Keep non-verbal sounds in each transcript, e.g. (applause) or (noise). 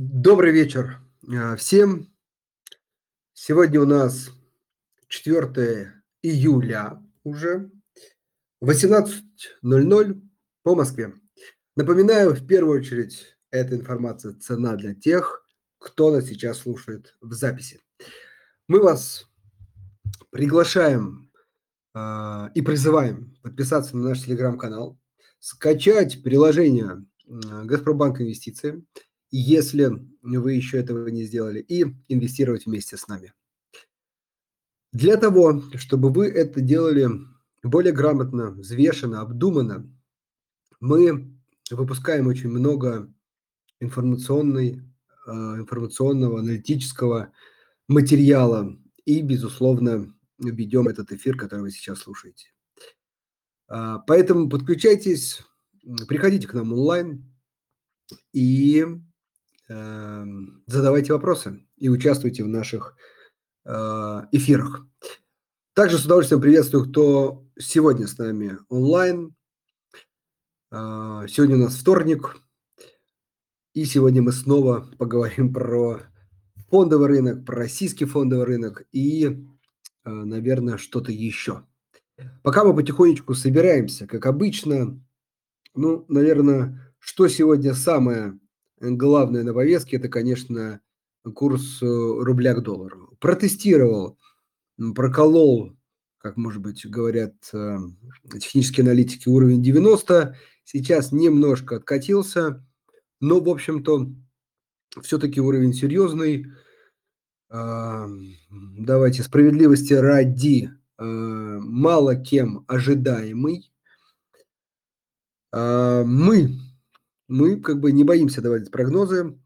Добрый вечер э, всем. Сегодня у нас 4 июля уже, 18.00 по Москве. Напоминаю, в первую очередь, эта информация цена для тех, кто нас сейчас слушает в записи. Мы вас приглашаем э, и призываем подписаться на наш телеграм-канал, скачать приложение э, Газпромбанк Инвестиции – если вы еще этого не сделали, и инвестировать вместе с нами. Для того, чтобы вы это делали более грамотно, взвешенно, обдуманно, мы выпускаем очень много информационной, э, информационного, аналитического материала и, безусловно, ведем этот эфир, который вы сейчас слушаете. А, поэтому подключайтесь, приходите к нам онлайн и задавайте вопросы и участвуйте в наших э, эфирах. Также с удовольствием приветствую, кто сегодня с нами онлайн. Э, сегодня у нас вторник, и сегодня мы снова (laughs) поговорим про фондовый рынок, про российский фондовый рынок и, э, наверное, что-то еще. Пока мы потихонечку собираемся, как обычно, ну, наверное, что сегодня самое главное на повестке, это, конечно, курс э, рубля к доллару. Протестировал, проколол, как, может быть, говорят э, технические аналитики, уровень 90. Сейчас немножко откатился, но, в общем-то, все-таки уровень серьезный. Давайте справедливости ради э, мало кем ожидаемый. Мы мы как бы не боимся давать прогнозы,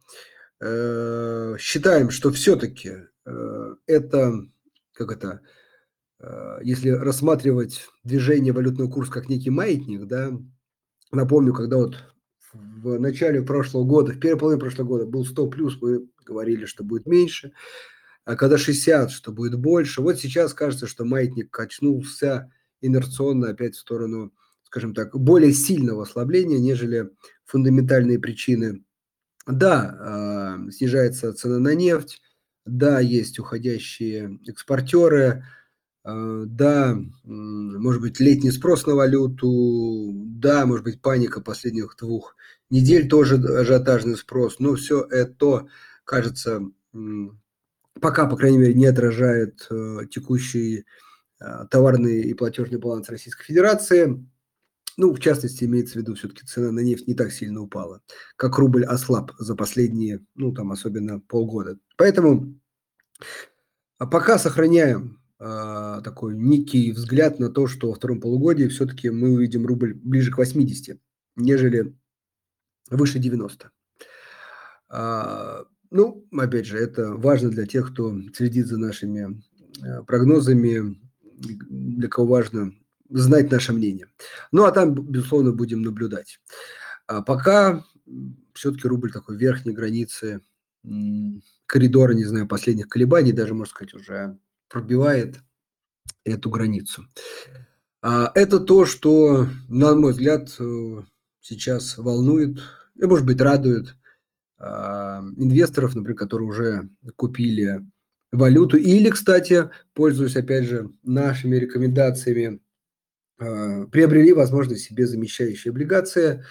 э, считаем, что все-таки э, это, как это, э, если рассматривать движение валютного курса как некий маятник, да, напомню, когда вот в начале прошлого года, в первой половине прошлого года был 100 плюс, мы говорили, что будет меньше, а когда 60, что будет больше. Вот сейчас кажется, что маятник качнулся инерционно опять в сторону, скажем так, более сильного ослабления, нежели фундаментальные причины. Да, э, снижается цена на нефть, да, есть уходящие экспортеры, э, да, может быть, летний спрос на валюту, да, может быть, паника последних двух недель, тоже ажиотажный спрос, но все это, кажется, пока, по крайней мере, не отражает э, текущий товарный и платежный баланс Российской Федерации. Ну, в частности, имеется в виду, все-таки цена на нефть не так сильно упала, как рубль ослаб за последние, ну, там, особенно полгода. Поэтому а пока сохраняем э, такой некий взгляд на то, что во втором полугодии все-таки мы увидим рубль ближе к 80, нежели выше 90. А, ну, опять же, это важно для тех, кто следит за нашими э, прогнозами, для кого важно знать наше мнение. Ну, а там, безусловно, будем наблюдать. А пока все-таки рубль такой верхней границы коридора, не знаю, последних колебаний, даже, можно сказать, уже пробивает эту границу. А это то, что, на мой взгляд, э, сейчас волнует, и, может быть, радует а, инвесторов, например, которые уже купили валюту. Или, кстати, пользуясь, опять же, нашими рекомендациями, приобрели возможность себе замещающие облигации.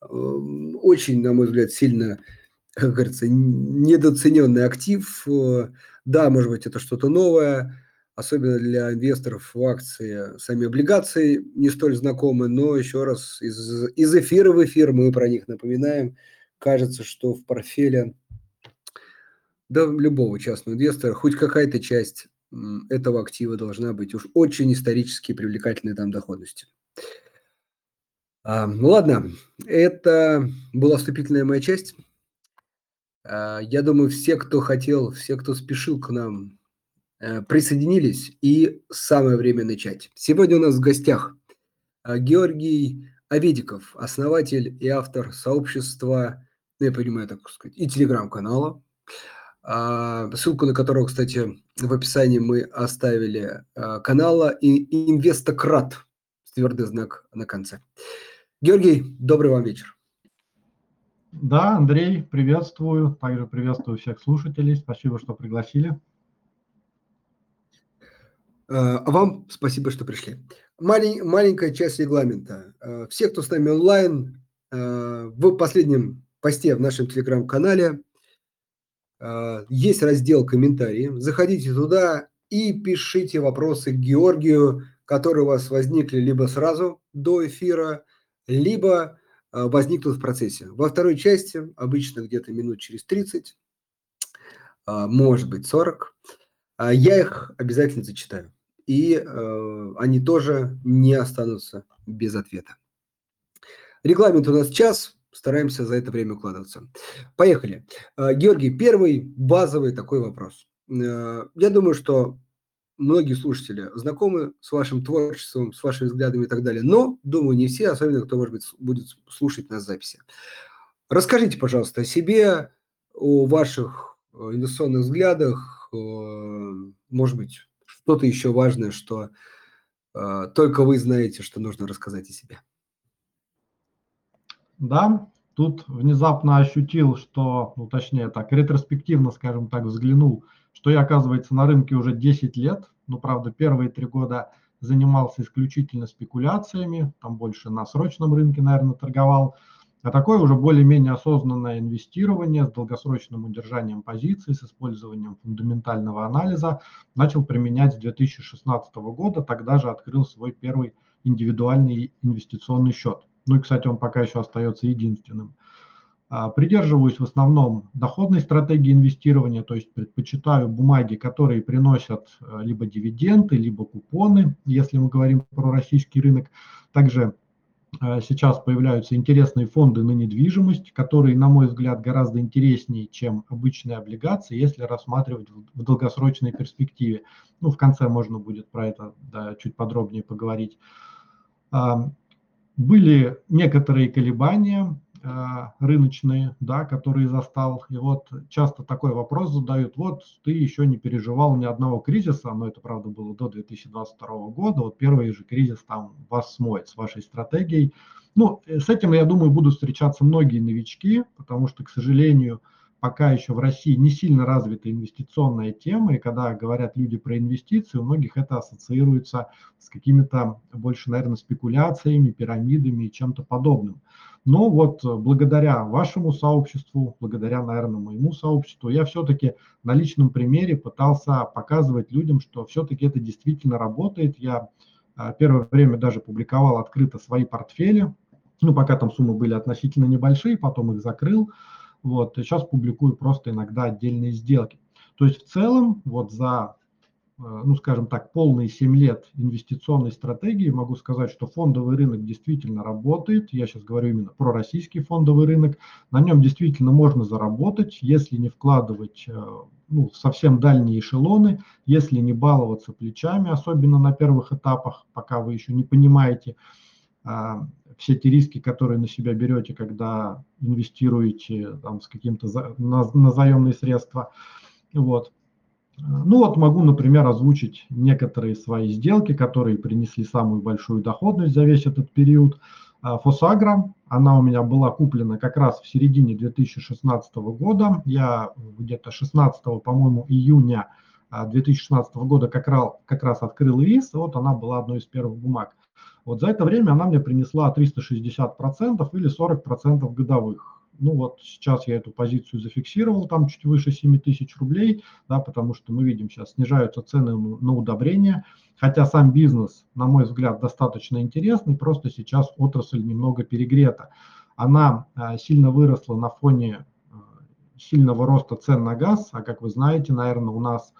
Очень, на мой взгляд, сильно, как говорится, недооцененный актив. Да, может быть, это что-то новое, особенно для инвесторов в акции. Сами облигации не столь знакомы, но еще раз, из, из эфира в эфир мы про них напоминаем. Кажется, что в портфеле да, любого частного инвестора хоть какая-то часть этого актива должна быть уж очень исторически привлекательной там доходности. А, ну ладно, это была вступительная моя часть. А, я думаю, все, кто хотел, все, кто спешил к нам, а, присоединились, и самое время начать. Сегодня у нас в гостях а, Георгий Аведиков, основатель и автор сообщества, ну, я понимаю, так сказать, и телеграм-канала, ссылку на которого, кстати, в описании мы оставили а, канала и Инвестократ твердый знак на конце. Георгий, добрый вам вечер. Да, Андрей, приветствую. Также приветствую всех слушателей. Спасибо, что пригласили. А вам спасибо, что пришли. Малень, маленькая часть регламента. Все, кто с нами онлайн, в последнем посте в нашем телеграм-канале есть раздел комментарии. Заходите туда и пишите вопросы к Георгию, которые у вас возникли либо сразу до эфира, либо возникнут в процессе. Во второй части, обычно где-то минут через 30, может быть 40, я их обязательно зачитаю и э, они тоже не останутся без ответа. Регламент у нас час, стараемся за это время укладываться. Поехали. Э, Георгий, первый базовый такой вопрос. Э, я думаю, что многие слушатели знакомы с вашим творчеством, с вашими взглядами и так далее, но, думаю, не все, особенно кто, может быть, будет слушать нас записи. Расскажите, пожалуйста, о себе, о ваших э, инвестиционных взглядах, может быть, что-то еще важное, что э, только вы знаете, что нужно рассказать о себе. Да, тут внезапно ощутил, что, ну точнее так, ретроспективно, скажем так, взглянул, что я, оказывается, на рынке уже 10 лет. Ну, правда, первые три года занимался исключительно спекуляциями, там больше на срочном рынке, наверное, торговал. А такое уже более-менее осознанное инвестирование с долгосрочным удержанием позиций, с использованием фундаментального анализа начал применять с 2016 года. Тогда же открыл свой первый индивидуальный инвестиционный счет. Ну и, кстати, он пока еще остается единственным. А, придерживаюсь в основном доходной стратегии инвестирования, то есть предпочитаю бумаги, которые приносят э, либо дивиденды, либо купоны, если мы говорим про российский рынок. Также Э, сейчас появляются интересные фонды на недвижимость, которые, на мой взгляд, гораздо интереснее, чем обычные облигации, если рассматривать в долгосрочной перспективе. Ну, в конце можно будет про это да, чуть подробнее поговорить. Были некоторые колебания, а, рыночные, да, которые застал. И вот часто такой вопрос задают, вот ты еще не переживал ни одного кризиса, но это, правда, было до 2022 года, вот первый же кризис там вас смоет с вашей стратегией. Ну, э, с этим, я думаю, будут встречаться многие новички, потому что, к сожалению, пока еще в России не сильно развита инвестиционная тема, и когда говорят люди про инвестиции, у многих это ассоциируется с какими-то больше, наверное, спекуляциями, пирамидами и чем-то подобным. Но вот благодаря вашему сообществу, благодаря, наверное, моему сообществу, я все-таки на личном примере пытался показывать людям, что все-таки это действительно работает. Я а, первое время даже публиковал открыто свои портфели, ну, пока там суммы были относительно небольшие, потом их закрыл. Вот, сейчас публикую просто иногда отдельные сделки. То есть в целом вот за, э, ну скажем так, полные 7 лет инвестиционной стратегии могу сказать, что фондовый рынок действительно работает. Я сейчас говорю именно про российский фондовый рынок. На нем действительно можно заработать, если не вкладывать э, ну, совсем дальние эшелоны, если не баловаться плечами, особенно на первых этапах, пока вы еще не понимаете, все те риски, которые на себя берете, когда инвестируете там, с каким-то за, на, на заемные средства. Вот. Ну вот могу, например, озвучить некоторые свои сделки, которые принесли самую большую доходность за весь этот период. А, Фосагра, она у меня была куплена как раз в середине 2016 года. Я где-то 16, по-моему, июня 2016 а, года как раз, как раз открыл ИИС, вот она была одной из первых бумаг. Вот за это время она мне принесла 360% или 40% годовых. Ну вот сейчас я эту позицию зафиксировал, там чуть выше 7 тысяч рублей, да, потому что мы видим сейчас снижаются цены на удобрения, хотя сам бизнес, на мой взгляд, достаточно интересный, просто сейчас отрасль немного перегрета. Она а, сильно выросла на фоне а, сильного роста цен на газ, а как вы знаете, наверное, у нас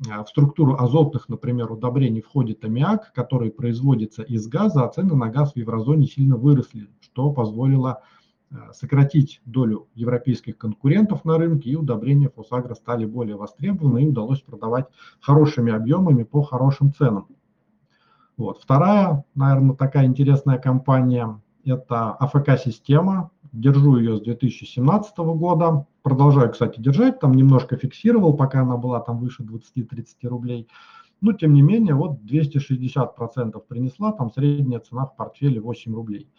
в структуру азотных, например, удобрений входит аммиак, который производится из газа, а цены на газ в еврозоне сильно выросли, что позволило э, сократить долю европейских конкурентов на рынке, и удобрения Фосагро стали более востребованы, и удалось продавать хорошими объемами по хорошим ценам. Вот. Вторая, наверное, такая интересная компания – это АФК-система. Держу ее с 2017 года продолжаю, кстати, держать, там немножко фиксировал, пока она была там выше 20-30 рублей. Но, тем не менее, вот 260% принесла, там средняя цена в портфеле 8 рублей.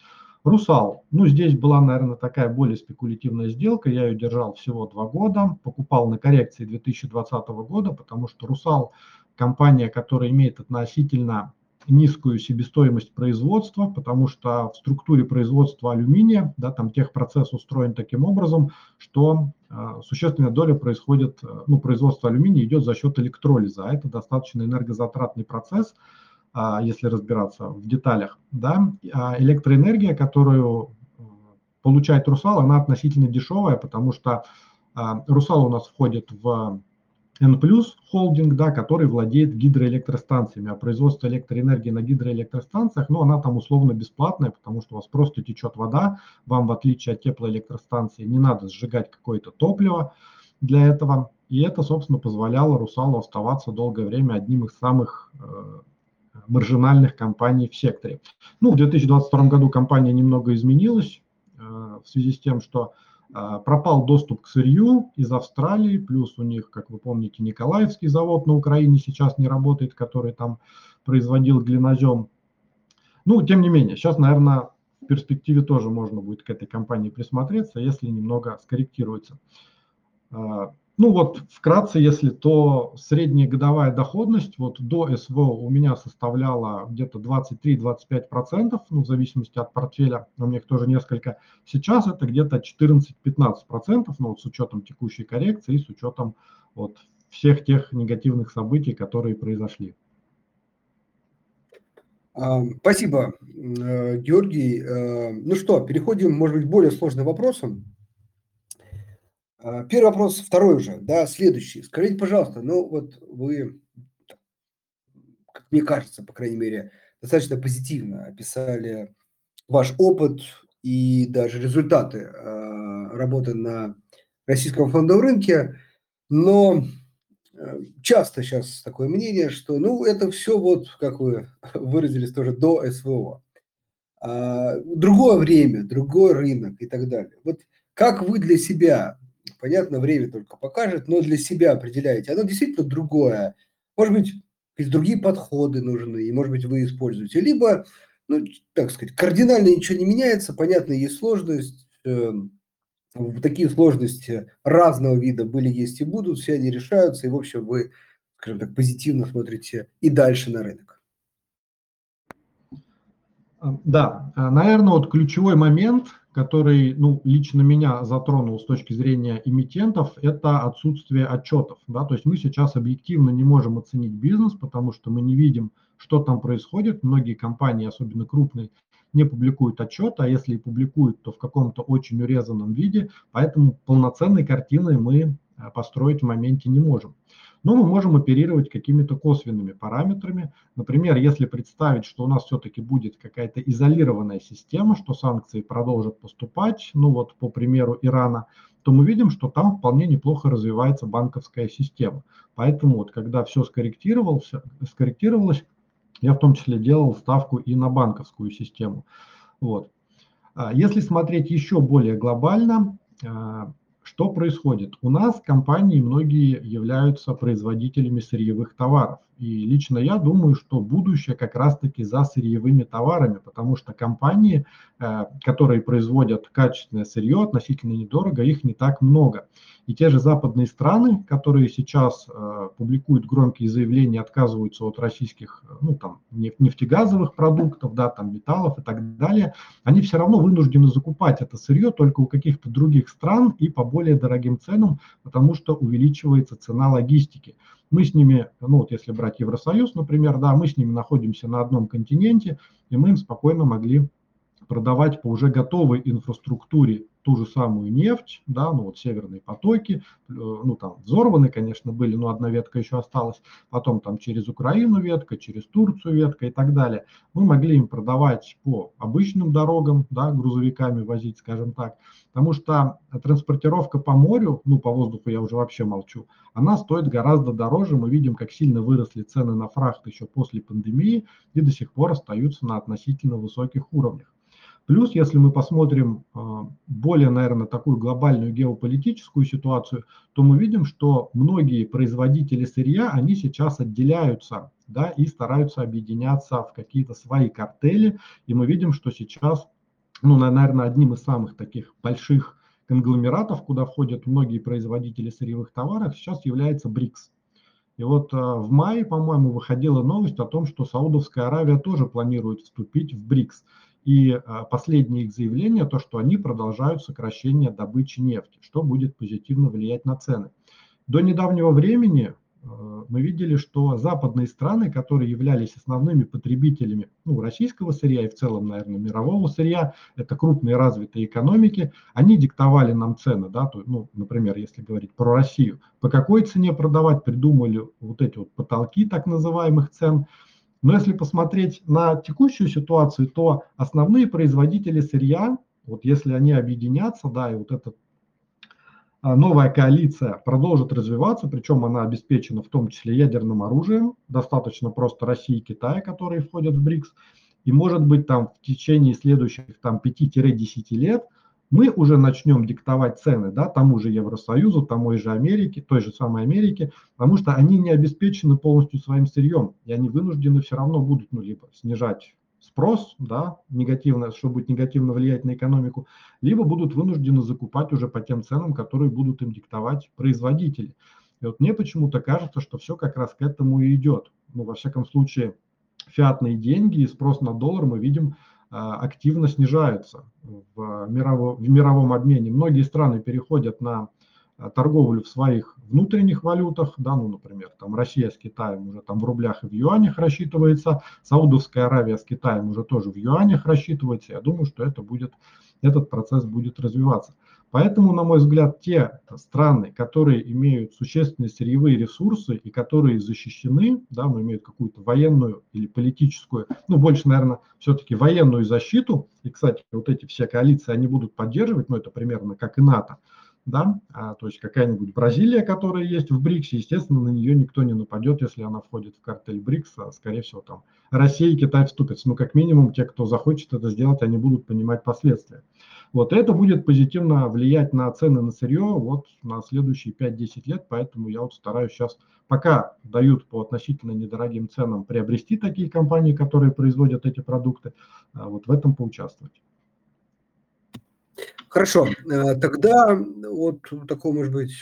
Русал. Ну, здесь была, наверное, такая более спекулятивная сделка. Я ее держал всего два года. Покупал на коррекции 2020 года, потому что Русал – компания, которая имеет относительно низкую себестоимость производства, потому что в структуре производства алюминия, да, там техпроцесс устроен таким образом, что э, существенная доля происходит, э, ну, производство алюминия идет за счет электролиза, а это достаточно энергозатратный процесс, э, если разбираться в деталях, да, а электроэнергия, которую э, получает Русал, она относительно дешевая, потому что Русал у нас входит в N+, холдинг, да, который владеет гидроэлектростанциями, а производство электроэнергии на гидроэлектростанциях, ну, она там условно бесплатная, потому что у вас просто течет вода, вам, в отличие от теплоэлектростанции, не надо сжигать какое-то топливо для этого, и это, собственно, позволяло Русалу оставаться долгое время одним из самых э, маржинальных компаний в секторе. Ну, в 2022 году компания немного изменилась э, в связи с тем, что а, пропал доступ к сырью из Австралии, плюс у них, как вы помните, Николаевский завод на Украине сейчас не работает, который там производил глинозем. Ну, тем не менее, сейчас, наверное, в перспективе тоже можно будет к этой компании присмотреться, если немного скорректируется. Ну вот вкратце, если то средняя годовая доходность вот до СВО у меня составляла где-то 23-25%, ну в зависимости от портфеля, у меня их тоже несколько. Сейчас это где-то 14-15%, ну вот с учетом текущей коррекции и с учетом вот всех тех негативных событий, которые произошли. А, спасибо, э, Георгий. Э, ну что, переходим, может быть, к более сложным вопросам. А, первый вопрос, второй уже, да, следующий. Скажите, пожалуйста, ну вот вы, как мне кажется, по крайней мере, достаточно позитивно описали ваш опыт и даже результаты э, работы на российском фондовом рынке, но э, часто сейчас такое мнение, что ну это все вот, как вы (laughs) выразились тоже, до СВО. А, другое время, другой рынок и так далее. Вот как вы для себя понятно, время только покажет, но для себя определяете. Оно действительно другое. Может быть, другие подходы нужны, и, может быть, вы используете. Либо, ну, так сказать, кардинально ничего не меняется, понятно, есть сложность, э, такие сложности разного вида были, есть и будут, все они решаются, и, в общем, вы, скажем так, позитивно смотрите и дальше на рынок. Да, наверное, вот ключевой момент – который ну, лично меня затронул с точки зрения эмитентов, это отсутствие отчетов. Да? То есть мы сейчас объективно не можем оценить бизнес, потому что мы не видим, что там происходит. Многие компании, особенно крупные, не публикуют отчет, а если и публикуют, то в каком-то очень урезанном виде, поэтому полноценной картины мы э, построить в моменте не можем но мы можем оперировать какими-то косвенными параметрами. Например, если представить, что у нас все-таки будет какая-то изолированная система, что санкции продолжат поступать, ну вот по примеру Ирана, то мы видим, что там вполне неплохо развивается банковская система. Поэтому вот когда все скорректировалось, скорректировалось, я в том числе делал ставку и на банковскую систему. Вот. А если смотреть еще более глобально, а, что происходит? У нас компании многие являются производителями сырьевых товаров. И лично я думаю, что будущее как раз-таки за сырьевыми товарами, потому что компании, э, которые производят качественное сырье относительно недорого, их не так много. И те же западные страны, которые сейчас э, публикуют громкие заявления, отказываются от российских э, ну, там, нефтегазовых продуктов, да, там, металлов и так далее, они все равно вынуждены закупать это сырье только у каких-то других стран и по более дорогим ценам, потому что увеличивается цена логистики. Мы с ними, ну вот если брать Евросоюз, например, да, мы с ними находимся на одном континенте, и мы им спокойно могли продавать по уже готовой инфраструктуре ту же самую нефть, да, ну вот северные потоки, э, ну там взорваны, конечно, были, но одна ветка еще осталась, потом там через Украину ветка, через Турцию ветка и так далее. Мы могли им продавать по обычным дорогам, да, грузовиками возить, скажем так, потому что транспортировка по морю, ну по воздуху я уже вообще молчу, она стоит гораздо дороже, мы видим, как сильно выросли цены на фрахт еще после пандемии и до сих пор остаются на относительно высоких уровнях. Плюс, если мы посмотрим а, более, наверное, такую глобальную геополитическую ситуацию, то мы видим, что многие производители сырья, они сейчас отделяются да, и стараются объединяться в какие-то свои картели. И мы видим, что сейчас ну, наверное, одним из самых таких больших конгломератов, куда входят многие производители сырьевых товаров, сейчас является БРИКС. И вот в мае, по-моему, выходила новость о том, что Саудовская Аравия тоже планирует вступить в БРИКС. И последнее их заявление, то, что они продолжают сокращение добычи нефти, что будет позитивно влиять на цены. До недавнего времени Э, мы видели, что западные страны, которые являлись основными потребителями ну, российского сырья и в целом, наверное, мирового сырья, это крупные развитые экономики, они диктовали нам цены, да, то, ну, например, если говорить про Россию, по какой цене продавать, придумали вот эти вот потолки так называемых цен. Но если посмотреть на текущую ситуацию, то основные производители сырья, вот если они объединятся, да, и вот этот новая коалиция продолжит развиваться, причем она обеспечена в том числе ядерным оружием, достаточно просто России и Китая, которые входят в БРИКС, и может быть там в течение следующих там 5-10 лет мы уже начнем диктовать цены да, тому же Евросоюзу, тому же Америке, той же самой Америке, потому что они не обеспечены полностью своим сырьем, и они вынуждены все равно будут ну, либо снижать спрос, да, негативно, что будет негативно влиять на экономику, либо будут вынуждены закупать уже по тем ценам, которые будут им диктовать производители. И вот мне почему-то кажется, что все как раз к этому и идет. Ну, во всяком случае, фиатные деньги и спрос на доллар мы видим а, активно снижаются в, мировом, в мировом обмене. Многие страны переходят на торговлю в своих внутренних валютах, да, ну, например, там Россия с Китаем уже там в рублях и в юанях рассчитывается, Саудовская Аравия с Китаем уже тоже в юанях рассчитывается. Я думаю, что это будет, этот процесс будет развиваться. Поэтому, на мой взгляд, те страны, которые имеют существенные сырьевые ресурсы и которые защищены, да, ну, имеют какую-то военную или политическую, ну, больше, наверное, все-таки военную защиту, и, кстати, вот эти все коалиции, они будут поддерживать, ну, это примерно как и НАТО, да, а, то есть какая-нибудь Бразилия, которая есть в БРИКСе, естественно, на нее никто не нападет, если она входит в картель БРИКС, а, скорее всего, там Россия и Китай вступятся, ну, как минимум, те, кто захочет это сделать, они будут понимать последствия. Вот это будет позитивно влиять на цены на сырье вот на следующие 5-10 лет, поэтому я вот стараюсь сейчас, пока дают по относительно недорогим ценам приобрести такие компании, которые производят эти продукты, а, вот в этом поучаствовать. Хорошо, э, тогда вот такого, может быть,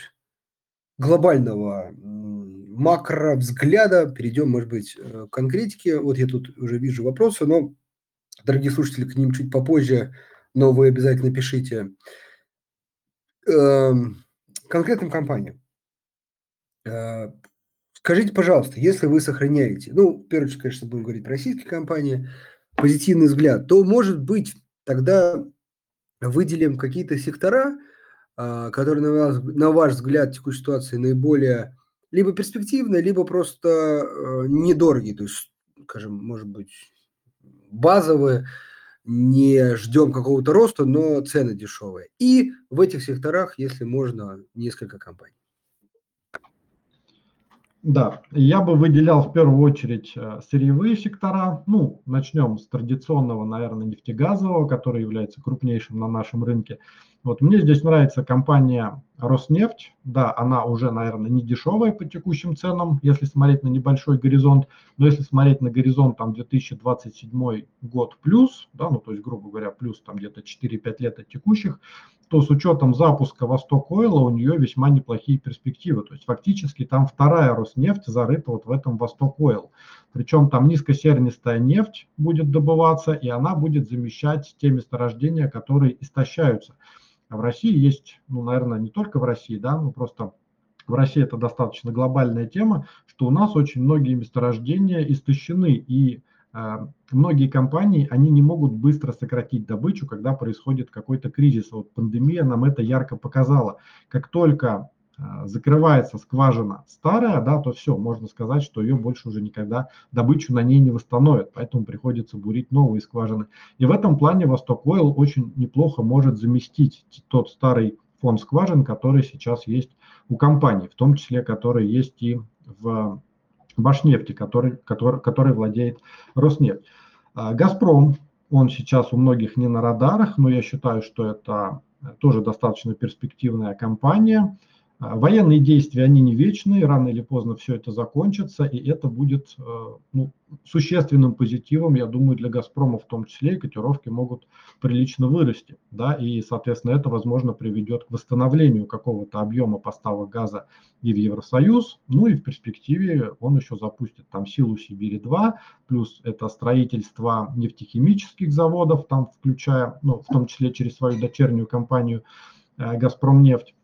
глобального макро взгляда перейдем, может быть, э, к конкретике. Вот я тут уже вижу вопросы, но, дорогие слушатели, к ним чуть попозже, но вы обязательно пишите. Эм, конкретным компаниям. Э, скажите, пожалуйста, если вы сохраняете, ну, в первую очередь, конечно, будем говорить про российские компании, позитивный взгляд, то, может быть, тогда выделим какие-то сектора, а, которые, на ваш, на ваш взгляд, в текущей ситуации наиболее либо перспективные, либо просто э, недорогие, то есть, скажем, может быть, базовые, не ждем какого-то роста, но цены дешевые. И в этих секторах, если можно, несколько компаний. Да, я бы выделял в первую очередь э, сырьевые сектора. Ну, начнем с традиционного, наверное, нефтегазового, который является крупнейшим на нашем рынке. Вот мне здесь нравится компания Роснефть. Да, она уже, наверное, не дешевая по текущим ценам, если смотреть на небольшой горизонт. Но если смотреть на горизонт там 2027 год плюс, да, ну то есть, грубо говоря, плюс там где-то 4-5 лет от текущих, то с учетом запуска Восток Ойла у нее весьма неплохие перспективы. То есть фактически там вторая Роснефть зарыта вот в этом Восток Ойл. Причем там низкосернистая нефть будет добываться, и она будет замещать те месторождения, которые истощаются. А в России есть, ну, наверное, не только в России, да, ну просто в России это достаточно глобальная тема, что у нас очень многие месторождения истощены, и а, многие компании, они не могут быстро сократить добычу, когда происходит какой-то кризис. Вот пандемия нам это ярко показала. Как только закрывается скважина старая, да, то все, можно сказать, что ее больше уже никогда добычу на ней не восстановят, поэтому приходится бурить новые скважины. И в этом плане Восток Ойл очень неплохо может заместить тот старый фонд скважин, который сейчас есть у компании, в том числе, который есть и в Башнефти, который, который, который владеет Роснефть. А, Газпром, он сейчас у многих не на радарах, но я считаю, что это тоже достаточно перспективная компания. А, военные действия, они не вечные, рано или поздно все это закончится, и это будет э, ну, существенным позитивом, я думаю, для «Газпрома» в том числе, и котировки могут прилично вырасти, да, и, соответственно, это, возможно, приведет к восстановлению какого-то объема поставок газа и в Евросоюз, ну и в перспективе он еще запустит там силу Сибири-2, плюс это строительство нефтехимических заводов, там включая, ну, в том числе через свою дочернюю компанию э, «Газпромнефть»,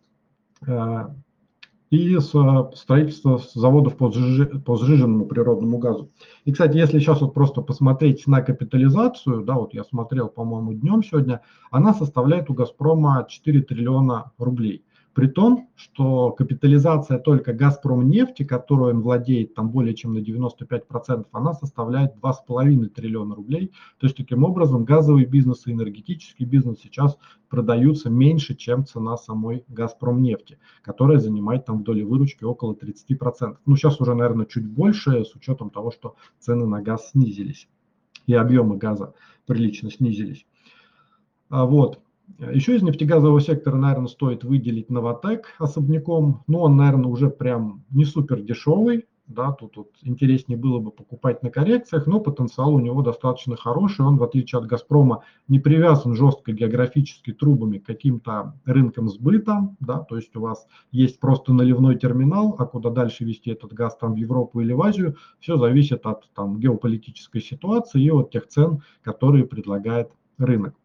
и строительство заводов по, по сжиженному природному газу. И, кстати, если сейчас вот просто посмотреть на капитализацию, да, вот я смотрел, по-моему, днем сегодня, она составляет у «Газпрома» 4 триллиона рублей. При том, что капитализация только «Газпром» нефти, которую он владеет там более чем на 95%, она составляет 2,5 триллиона рублей. То есть таким образом газовый бизнес и энергетический бизнес сейчас продаются меньше, чем цена самой «Газпром» нефти, которая занимает там в доле выручки около 30%. Ну сейчас уже, наверное, чуть больше с учетом того, что цены на газ снизились и объемы газа прилично снизились. А вот. Еще из нефтегазового сектора, наверное, стоит выделить Новотек особняком. Но он, наверное, уже прям не супер дешевый. Да, тут вот интереснее было бы покупать на коррекциях, но потенциал у него достаточно хороший. Он, в отличие от «Газпрома», не привязан жестко географически трубами к каким-то рынкам сбыта. Да, то есть у вас есть просто наливной терминал, а куда дальше вести этот газ, там в Европу или в Азию, все зависит от там, геополитической ситуации и от тех цен, которые предлагает рынок.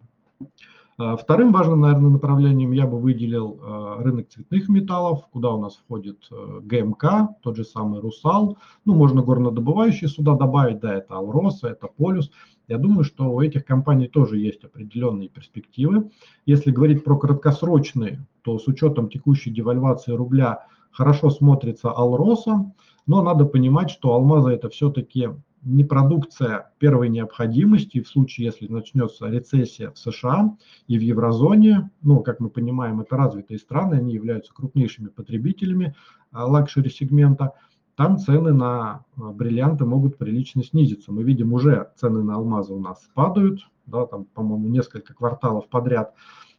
А, вторым важным, наверное, направлением я бы выделил а, рынок цветных металлов, куда у нас входит э, ГМК, тот же самый Русал. Ну, можно горнодобывающие сюда добавить, да, это Алроса, это Полюс. Я думаю, что у этих компаний тоже есть определенные перспективы. Если говорить про краткосрочные, то с учетом текущей девальвации рубля хорошо смотрится Алроса, но надо понимать, что алмазы это все-таки не продукция первой необходимости в случае, если начнется рецессия в США и в еврозоне. Ну, как мы понимаем, это развитые страны, они являются крупнейшими потребителями а, luxury -сегмента. Там цены на а, бриллианты могут прилично снизиться. Мы видим уже цены на алмазы у нас падают, да, там, по-моему, несколько кварталов подряд.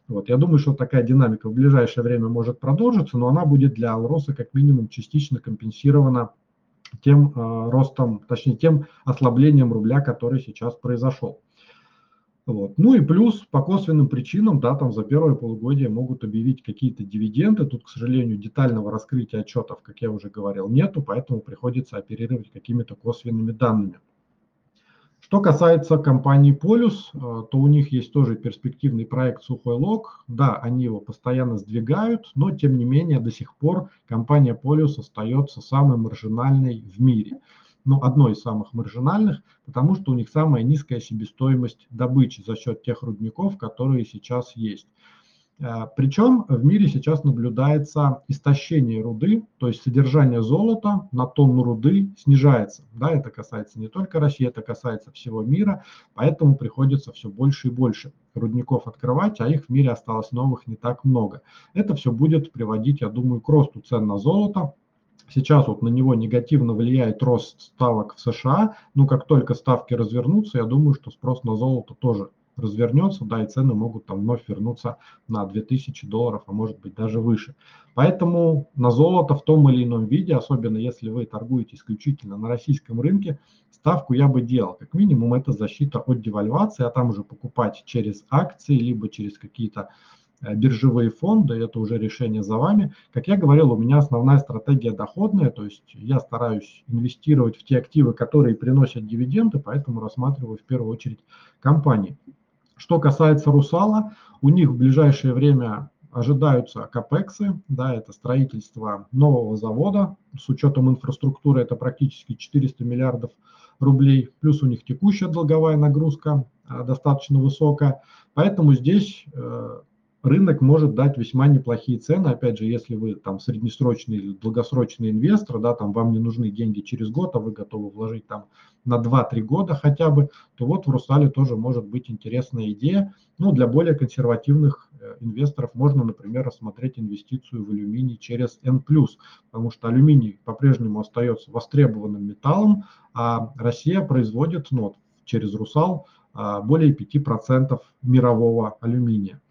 Вот. Я думаю, что такая динамика в ближайшее время может продолжиться, но она будет для Алроса как минимум частично компенсирована тем э, ростом, точнее тем ослаблением рубля, который сейчас произошел. Вот. Ну и плюс по косвенным причинам, да, там за первое полугодие могут объявить какие-то дивиденды. Тут, к сожалению, детального раскрытия отчетов, как я уже говорил, нету, поэтому приходится оперировать какими-то косвенными данными. Что касается компании Полюс, э, то у них есть тоже перспективный проект Сухой Лог. Да, они его постоянно сдвигают, но тем не менее до сих пор компания Полюс остается самой маржинальной в мире. Ну, одной из самых маржинальных, потому что у них самая низкая себестоимость добычи за счет тех рудников, которые сейчас есть. Э, Причем в мире сейчас наблюдается истощение руды, то есть содержание золота на тонну руды снижается. Да, это касается не только России, это касается всего мира, поэтому приходится все больше и больше рудников открывать, а их в мире осталось новых не так много. Это все будет приводить, я думаю, к росту цен на золото, Сейчас вот на него негативно влияет рост ставок в США, но как только ставки развернутся, я думаю, что спрос на золото тоже развернется, да, и цены могут там вновь вернуться на 2000 долларов, а может быть даже выше. Поэтому на золото в том или ином виде, особенно если вы торгуете исключительно на российском рынке, ставку я бы делал. Как минимум это защита от девальвации, а там уже покупать через акции, либо через какие-то э, биржевые фонды, это уже решение за вами. Как я говорил, у меня основная стратегия доходная, то есть я стараюсь инвестировать в те активы, которые приносят дивиденды, поэтому рассматриваю в первую очередь компании. Что касается Русала, у них в ближайшее время ожидаются капексы, да, это строительство нового завода, с учетом инфраструктуры это практически 400 миллиардов рублей, плюс у них текущая долговая нагрузка а, достаточно высокая, поэтому здесь э, рынок может дать весьма неплохие цены. Опять же, если вы там среднесрочный или долгосрочный инвестор, да, там вам не нужны деньги через год, а вы готовы вложить там на 2-3 года хотя бы, то вот в Русале тоже может быть интересная идея. Ну, для более консервативных э, инвесторов можно, например, рассмотреть инвестицию в алюминий через N+, потому что алюминий по-прежнему остается востребованным металлом, а Россия производит ну, через Русал а, более 5% мирового алюминия.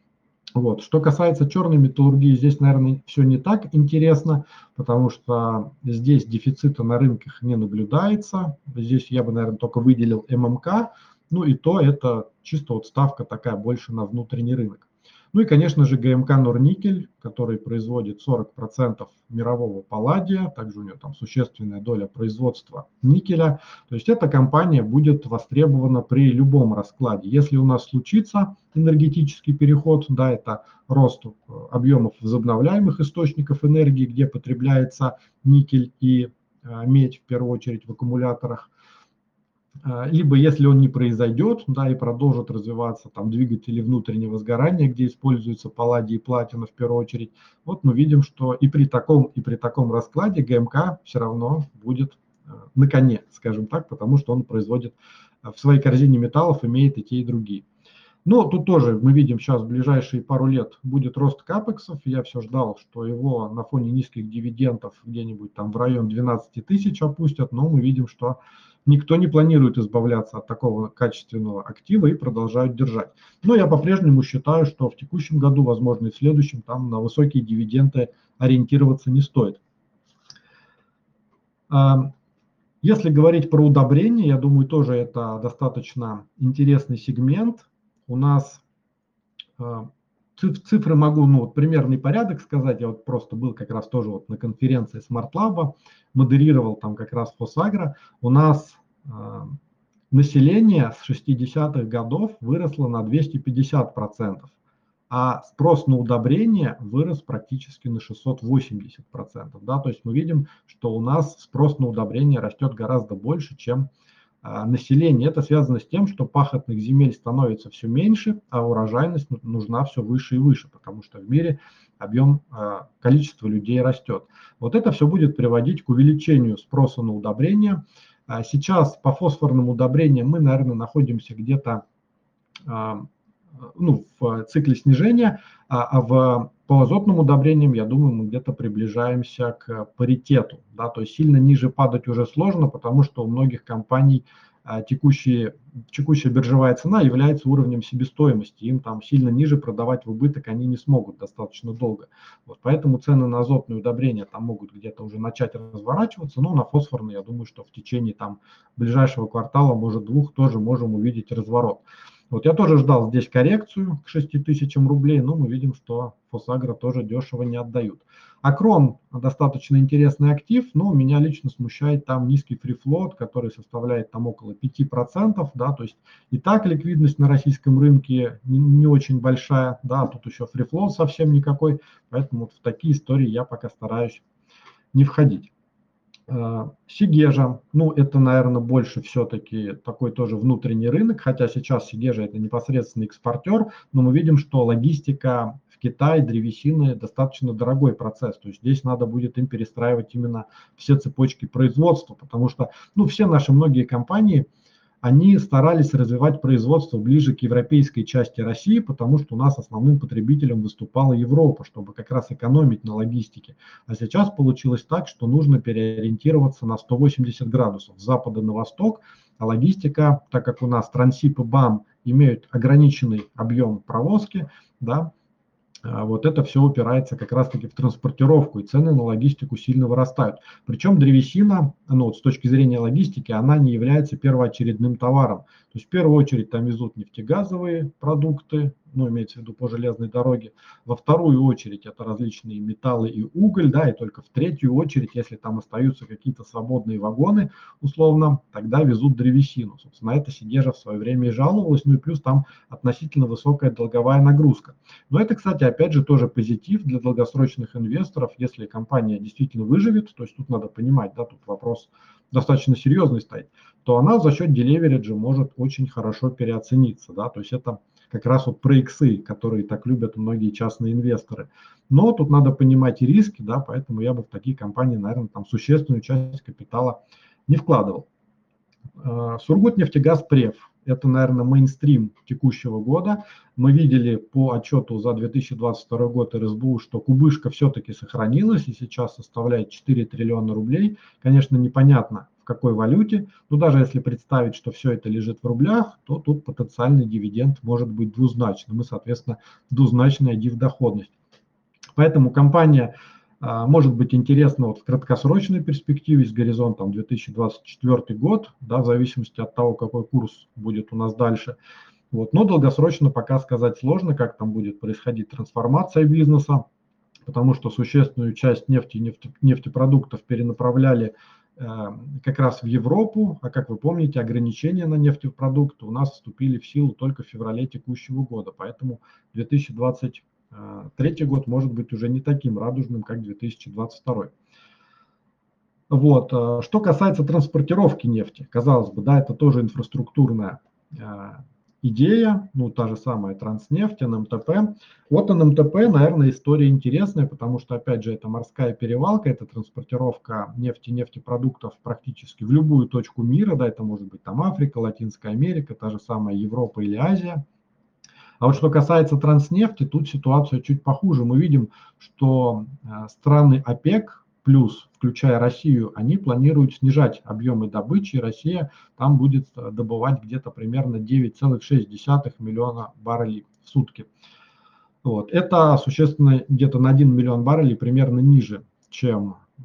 Вот. Что касается черной металлургии, здесь, наверное, все не так интересно, потому что здесь дефицита на рынках не наблюдается. Здесь я бы, наверное, только выделил ММК, ну и то это чисто вот ставка такая больше на внутренний рынок. Ну и, конечно же, ГМК Норникель, который производит 40% мирового палладия, также у него там существенная доля производства никеля. То есть эта компания будет востребована при любом раскладе. Если у нас случится энергетический переход, да, это рост э, объемов возобновляемых источников энергии, где потребляется никель и э, медь в первую очередь в аккумуляторах, либо если он не произойдет, да, и продолжит развиваться там двигатели внутреннего сгорания, где используются палладий и платина в первую очередь, вот мы видим, что и при таком, и при таком раскладе ГМК все равно будет а, на коне, скажем так, потому что он производит а, в своей корзине металлов, имеет и те, и другие. Но тут тоже мы видим сейчас в ближайшие пару лет будет рост капексов. Я все ждал, что его на фоне низких дивидендов где-нибудь там в район 12 тысяч опустят, но мы видим, что Никто не планирует избавляться от такого качественного актива и продолжают держать. Но я по-прежнему считаю, что в текущем году, возможно, и в следующем, там на высокие дивиденды ориентироваться не стоит. А, если говорить про удобрения, я думаю, тоже это достаточно интересный сегмент. У нас а, цифры могу, ну, вот примерный порядок сказать. Я вот просто был как раз тоже вот на конференции Smart Lab, модерировал там как раз Фосагра. У нас э, население с 60-х годов выросло на 250%, а спрос на удобрения вырос практически на 680%. Да? То есть мы видим, что у нас спрос на удобрения растет гораздо больше, чем а, населения. Это связано с тем, что пахотных земель становится все меньше, а урожайность нужна все выше и выше, потому что в мире объем, а, количество людей растет. Вот это все будет приводить к увеличению спроса на удобрения. А сейчас по фосфорным удобрениям мы, наверное, находимся где-то ну, в цикле снижения, а в по азотным удобрениям, я думаю, мы где-то приближаемся к паритету. Да, то есть сильно ниже падать уже сложно, потому что у многих компаний а, текущие, текущая биржевая цена является уровнем себестоимости. Им там сильно ниже продавать в убыток они не смогут достаточно долго. Вот, поэтому цены на азотные удобрения там могут где-то уже начать разворачиваться. Но на фосфорные, я думаю, что в течение там ближайшего квартала, может двух, тоже можем увидеть разворот. Вот я тоже ждал здесь коррекцию к 6 тысячам рублей, но мы видим, что Фосагро тоже дешево не отдают. Акрон достаточно интересный актив, но меня лично смущает там низкий фрифлот, который составляет там около 5%, да, то есть и так ликвидность на российском рынке не, не очень большая, да, тут еще фрифлот совсем никакой, поэтому вот в такие истории я пока стараюсь не входить. Э, Сигежа, ну это, наверное, больше все-таки такой тоже внутренний рынок, хотя сейчас Сигежа это непосредственно экспортер, но мы видим, что логистика в Китае, древесины достаточно дорогой процесс, то есть здесь надо будет им перестраивать именно все цепочки производства, потому что, ну, все наши многие компании – они старались развивать производство ближе к европейской части России, потому что у нас основным потребителем выступала Европа, чтобы как раз экономить на логистике. А сейчас получилось так, что нужно переориентироваться на 180 градусов с запада на восток, а логистика, так как у нас Трансип и БАМ имеют ограниченный объем провозки, да, вот это все упирается как раз-таки в транспортировку, и цены на логистику сильно вырастают. Причем древесина, ну вот с точки зрения логистики, она не является первоочередным товаром. То есть в первую очередь там везут нефтегазовые продукты, ну, имеется в виду по железной дороге. Во вторую очередь это различные металлы и уголь, да, и только в третью очередь, если там остаются какие-то свободные вагоны, условно, тогда везут древесину. Собственно, это Сидежа в свое время и жаловалась, ну и плюс там относительно высокая долговая нагрузка. Но это, кстати, опять же тоже позитив для долгосрочных инвесторов, если компания действительно выживет, то есть тут надо понимать, да, тут вопрос достаточно серьезный стоит, то она за счет делевериджа может очень хорошо переоцениться, да, то есть это как раз вот про иксы, которые так любят многие частные инвесторы. Но тут надо понимать и риски, да, поэтому я бы в такие компании, наверное, там существенную часть капитала не вкладывал. А, Сургутнефтегаз Прев. Это, наверное, мейнстрим текущего года. Мы видели по отчету за 2022 год РСБУ, что кубышка все-таки сохранилась и сейчас составляет 4 триллиона рублей. Конечно, непонятно, какой валюте. Но даже если представить, что все это лежит в рублях, то тут потенциальный дивиденд может быть двузначным и, соответственно, двузначная див-доходность. Поэтому компания а, может быть интересна вот в краткосрочной перспективе с горизонтом 2024 год, да, в зависимости от того, какой курс будет у нас дальше. Вот. Но долгосрочно пока сказать сложно, как там будет происходить трансформация бизнеса, потому что существенную часть нефти и нефтепродуктов перенаправляли как раз в Европу, а как вы помните, ограничения на нефтепродукты у нас вступили в силу только в феврале текущего года, поэтому 2023 год может быть уже не таким радужным, как 2022. Вот. Э, что касается транспортировки нефти, казалось бы, да, это тоже инфраструктурная э, идея, ну, та же самая Транснефть, НМТП. Вот НМТП, наверное, история интересная, потому что, опять же, это морская перевалка, это транспортировка нефти, нефтепродуктов практически в любую точку мира, да, это может быть там Африка, Латинская Америка, та же самая Европа или Азия. А вот что касается транснефти, тут ситуация чуть похуже. Мы видим, что э, страны ОПЕК, плюс, включая Россию, они планируют снижать объемы добычи. Россия там будет э, добывать где-то примерно 9,6 миллиона баррелей в сутки. Вот. Это существенно где-то на 1 миллион баррелей примерно ниже, чем э,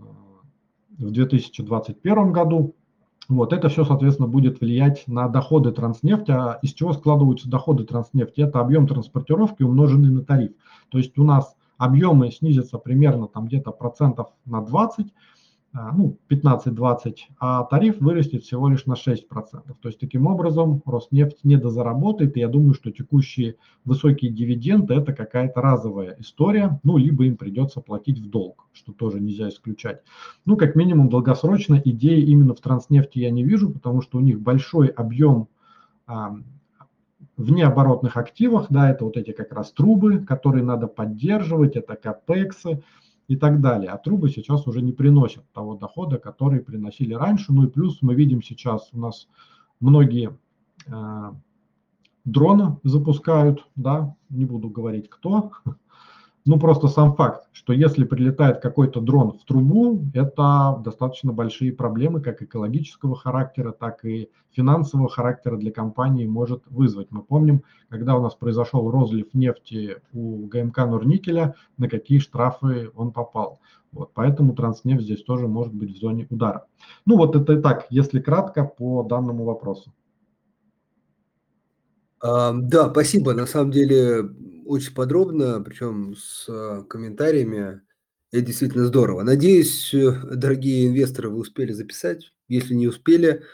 в 2021 году. Вот это все, соответственно, будет влиять на доходы транснефти. А из чего складываются доходы транснефти? Это объем транспортировки, умноженный на тариф. То есть у нас объемы снизятся примерно там где-то процентов на 20, а, ну, 15-20, а тариф вырастет всего лишь на 6%. То есть таким образом Роснефть не дозаработает, и я думаю, что текущие высокие дивиденды это какая-то разовая история, ну, либо им придется платить в долг, что тоже нельзя исключать. Ну, как минимум, долгосрочно идеи именно в транснефти я не вижу, потому что у них большой объем в необоротных активах, да, это вот эти как раз трубы, которые надо поддерживать, это капексы и так далее. А трубы сейчас уже не приносят того дохода, который приносили раньше. Ну и плюс мы видим сейчас у нас многие э, дроны запускают, да, не буду говорить кто, ну, просто сам факт, что если прилетает какой-то дрон в трубу, это достаточно большие проблемы как экологического характера, так и финансового характера для компании может вызвать. Мы помним, когда у нас произошел розлив нефти у ГМК Норникеля, на какие штрафы он попал. Вот, поэтому Транснефть здесь тоже может быть в зоне удара. Ну вот это и так, если кратко по данному вопросу. Да, спасибо. На самом деле очень подробно, причем с а, комментариями. Это действительно здорово. Надеюсь, э, дорогие инвесторы, вы успели записать. Если не успели,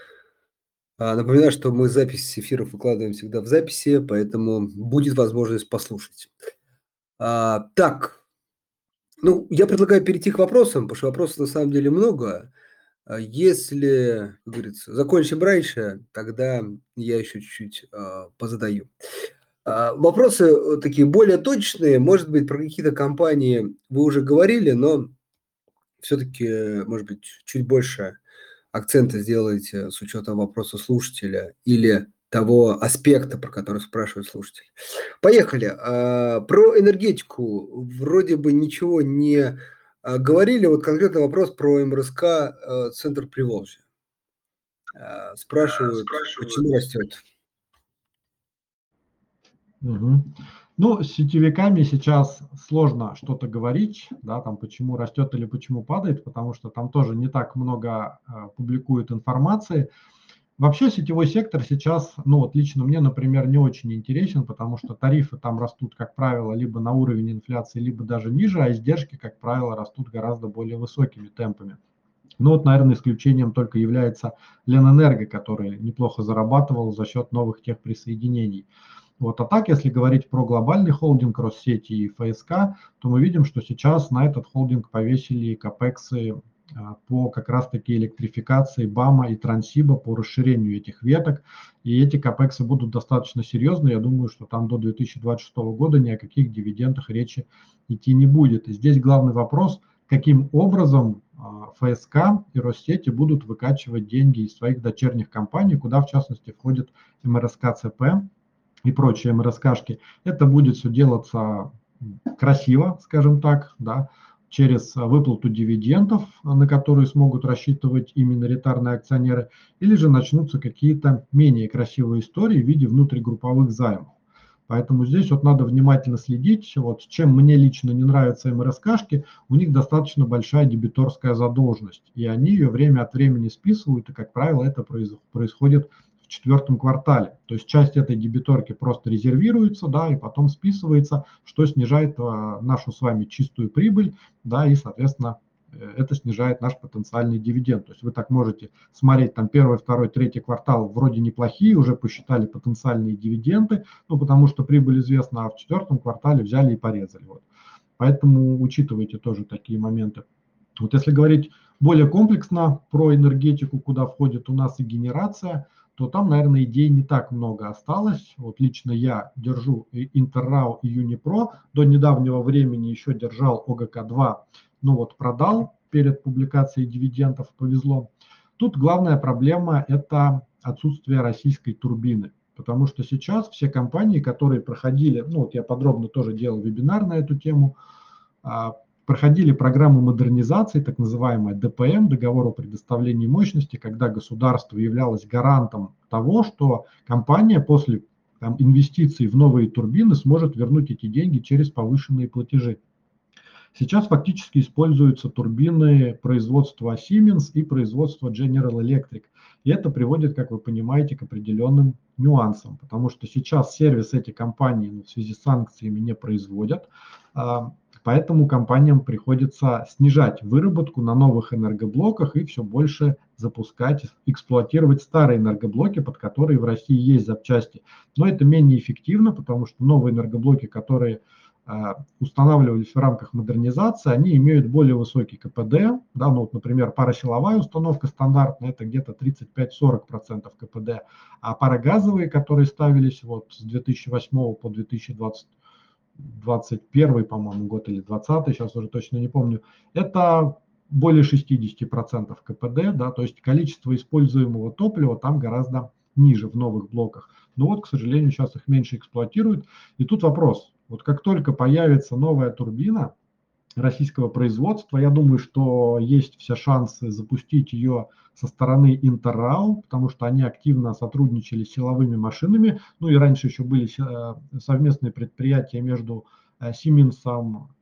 а, напоминаю, что мы запись эфиров выкладываем всегда в записи, поэтому будет возможность послушать. А, так, ну, я предлагаю перейти к вопросам, потому что вопросов на самом деле много. А если, как говорится, закончим раньше, тогда я еще чуть-чуть э, позадаю. Э, вопросы э, такие более точные, может быть, про какие-то компании вы уже говорили, но все-таки, может быть, чуть больше акцента сделаете с учетом вопроса слушателя или того аспекта, про который спрашивает слушатель. Поехали. Про энергетику вроде бы ничего не а, говорили, вот конкретный вопрос про МРСК э, Центр Приволжья. А, спрашивают, Спрашивают, почему растет? Угу. Ну, с сетевиками сейчас сложно что-то говорить, да, там почему растет или почему падает, потому что там тоже не так много э, публикуют информации. Вообще сетевой сектор сейчас, ну вот лично мне, например, не очень интересен, потому что тарифы там растут, как правило, либо на уровень инфляции, либо даже ниже, а издержки, как правило, растут гораздо более высокими темпами. Ну вот, наверное, исключением только является Ленэнерго, который неплохо зарабатывал за счет новых тех присоединений. Вот, а так, если говорить про глобальный холдинг Россети и ФСК, то мы видим, что сейчас на этот холдинг повесили капексы а, по как раз-таки электрификации БАМа и Трансиба, по расширению этих веток. И эти капексы будут достаточно серьезные. Я думаю, что там до 2026 года ни о каких дивидендах речи идти не будет. И здесь главный вопрос, каким образом а, ФСК и Россети будут выкачивать деньги из своих дочерних компаний, куда в частности входит МРСК ЦП и прочие МРСКшки. Это будет все делаться красиво, скажем так, да, через выплату дивидендов, на которые смогут рассчитывать и миноритарные акционеры, или же начнутся какие-то менее красивые истории в виде внутригрупповых займов. Поэтому здесь вот надо внимательно следить. Вот чем мне лично не нравятся МРСКшки, у них достаточно большая дебиторская задолженность. И они ее время от времени списывают, и, как правило, это происходит четвертом квартале. То есть часть этой дебиторки просто резервируется, да, и потом списывается, что снижает а, нашу с вами чистую прибыль, да, и, соответственно, Э, это снижает наш потенциальный дивиденд. То есть вы так можете смотреть там первый, второй, третий квартал вроде неплохие, уже посчитали потенциальные дивиденды, ну потому что прибыль известна, а в четвертом квартале взяли и порезали. Вот. Поэтому учитывайте тоже такие моменты. Вот если говорить более комплексно про энергетику, куда входит у нас и генерация, то там, наверное, идей не так много осталось. Вот лично я держу Интеррау и Юнипро. До недавнего времени еще держал ОГК-2 ну вот продал перед публикацией дивидендов, повезло. Тут главная проблема – это отсутствие российской турбины. Потому что сейчас все компании, которые проходили, ну вот я подробно тоже делал вебинар на эту тему, а, проходили программу модернизации, так называемая ДПМ, договор о предоставлении мощности, когда государство являлось гарантом того, что компания после там, инвестиций в новые турбины сможет вернуть эти деньги через повышенные платежи. Сейчас фактически используются турбины производства Siemens и производства General Electric. И это приводит, как вы понимаете, к определенным нюансам, потому что сейчас сервис эти компании ну, в связи с санкциями не производят, а, поэтому компаниям приходится снижать выработку на новых энергоблоках и все больше запускать, эксплуатировать старые энергоблоки, под которые в России есть запчасти. Но это менее эффективно, потому что новые энергоблоки, которые а, устанавливались в рамках модернизации, они имеют более высокий КПД. Да, ну вот, например, паросиловая установка стандартная, это где-то 35-40% КПД, а парогазовые, которые ставились вот с 2008 по 2021, по-моему, год или 2020, сейчас уже точно не помню, это более 60% КПД, да, то есть количество используемого топлива там гораздо ниже в новых блоках. Но вот, к сожалению, сейчас их меньше эксплуатируют. И тут вопрос, вот как только появится новая турбина российского производства, я думаю, что есть все шансы запустить ее со стороны Интеррау, потому что они активно сотрудничали с силовыми машинами. Ну и раньше еще были э, совместные предприятия между э, Siemens,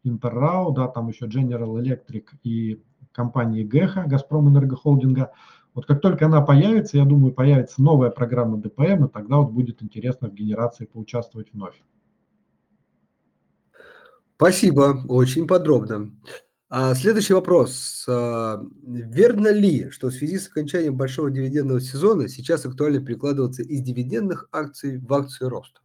Интеррау, да, там еще General Electric и компании ГЭХа, Газпром Энергохолдинга. Вот как только она появится, я думаю, появится новая программа ДПМ, и тогда вот будет интересно в генерации поучаствовать вновь. Спасибо, очень подробно. А следующий вопрос. А, верно ли, что в связи с окончанием большого дивидендного сезона сейчас актуально перекладываться из дивидендных акций в акции роста?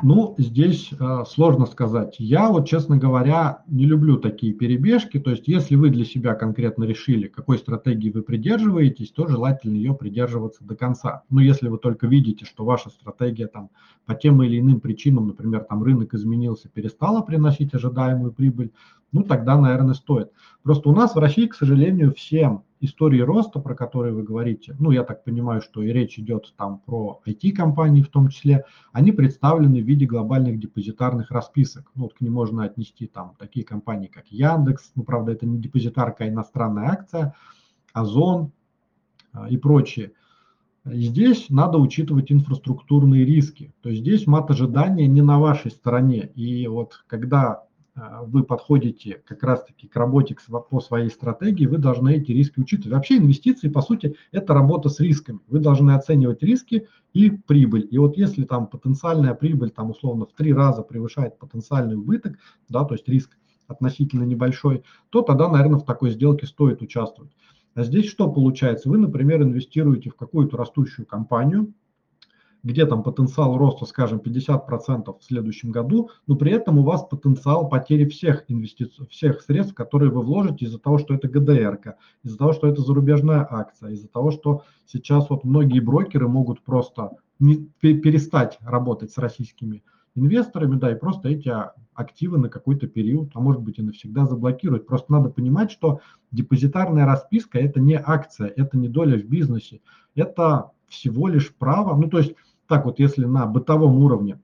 Ну, здесь э, сложно сказать. Я вот, честно говоря, не люблю такие перебежки. То есть, если вы для себя конкретно решили, какой стратегии вы придерживаетесь, то желательно ее придерживаться до конца. Но если вы только видите, что ваша стратегия там по тем или иным причинам, например, там рынок изменился, перестала приносить ожидаемую прибыль, ну, тогда, наверное, стоит. Просто у нас в России, к сожалению, всем истории роста, про которые вы говорите, ну, я так понимаю, что и речь идет там про IT-компании в том числе, они представлены в виде глобальных депозитарных расписок. Ну, вот к ним можно отнести там такие компании, как Яндекс, ну, правда, это не депозитарка, а иностранная акция, Озон а, и прочие. Здесь надо учитывать инфраструктурные риски. То есть здесь мат ожидания не на вашей стороне. И вот когда вы подходите как раз-таки к работе по своей стратегии, вы должны эти риски учитывать. Вообще инвестиции, по сути, это работа с рисками. Вы должны оценивать риски и прибыль. И вот если там потенциальная прибыль, там условно в три раза превышает потенциальный убыток, да, то есть риск относительно небольшой, то тогда, наверное, в такой сделке стоит участвовать. А здесь что получается? Вы, например, инвестируете в какую-то растущую компанию, где там потенциал роста, скажем, 50% в следующем году, но при этом у вас потенциал потери всех инвестиций, всех средств, которые вы вложите из-за того, что это ГДР, из-за того, что это зарубежная акция, из-за того, что сейчас вот многие брокеры могут просто не, перестать работать с российскими инвесторами, да, и просто эти активы на какой-то период, а может быть и навсегда заблокировать. Просто надо понимать, что депозитарная расписка – это не акция, это не доля в бизнесе, это всего лишь право, ну то есть так вот, если на бытовом уровне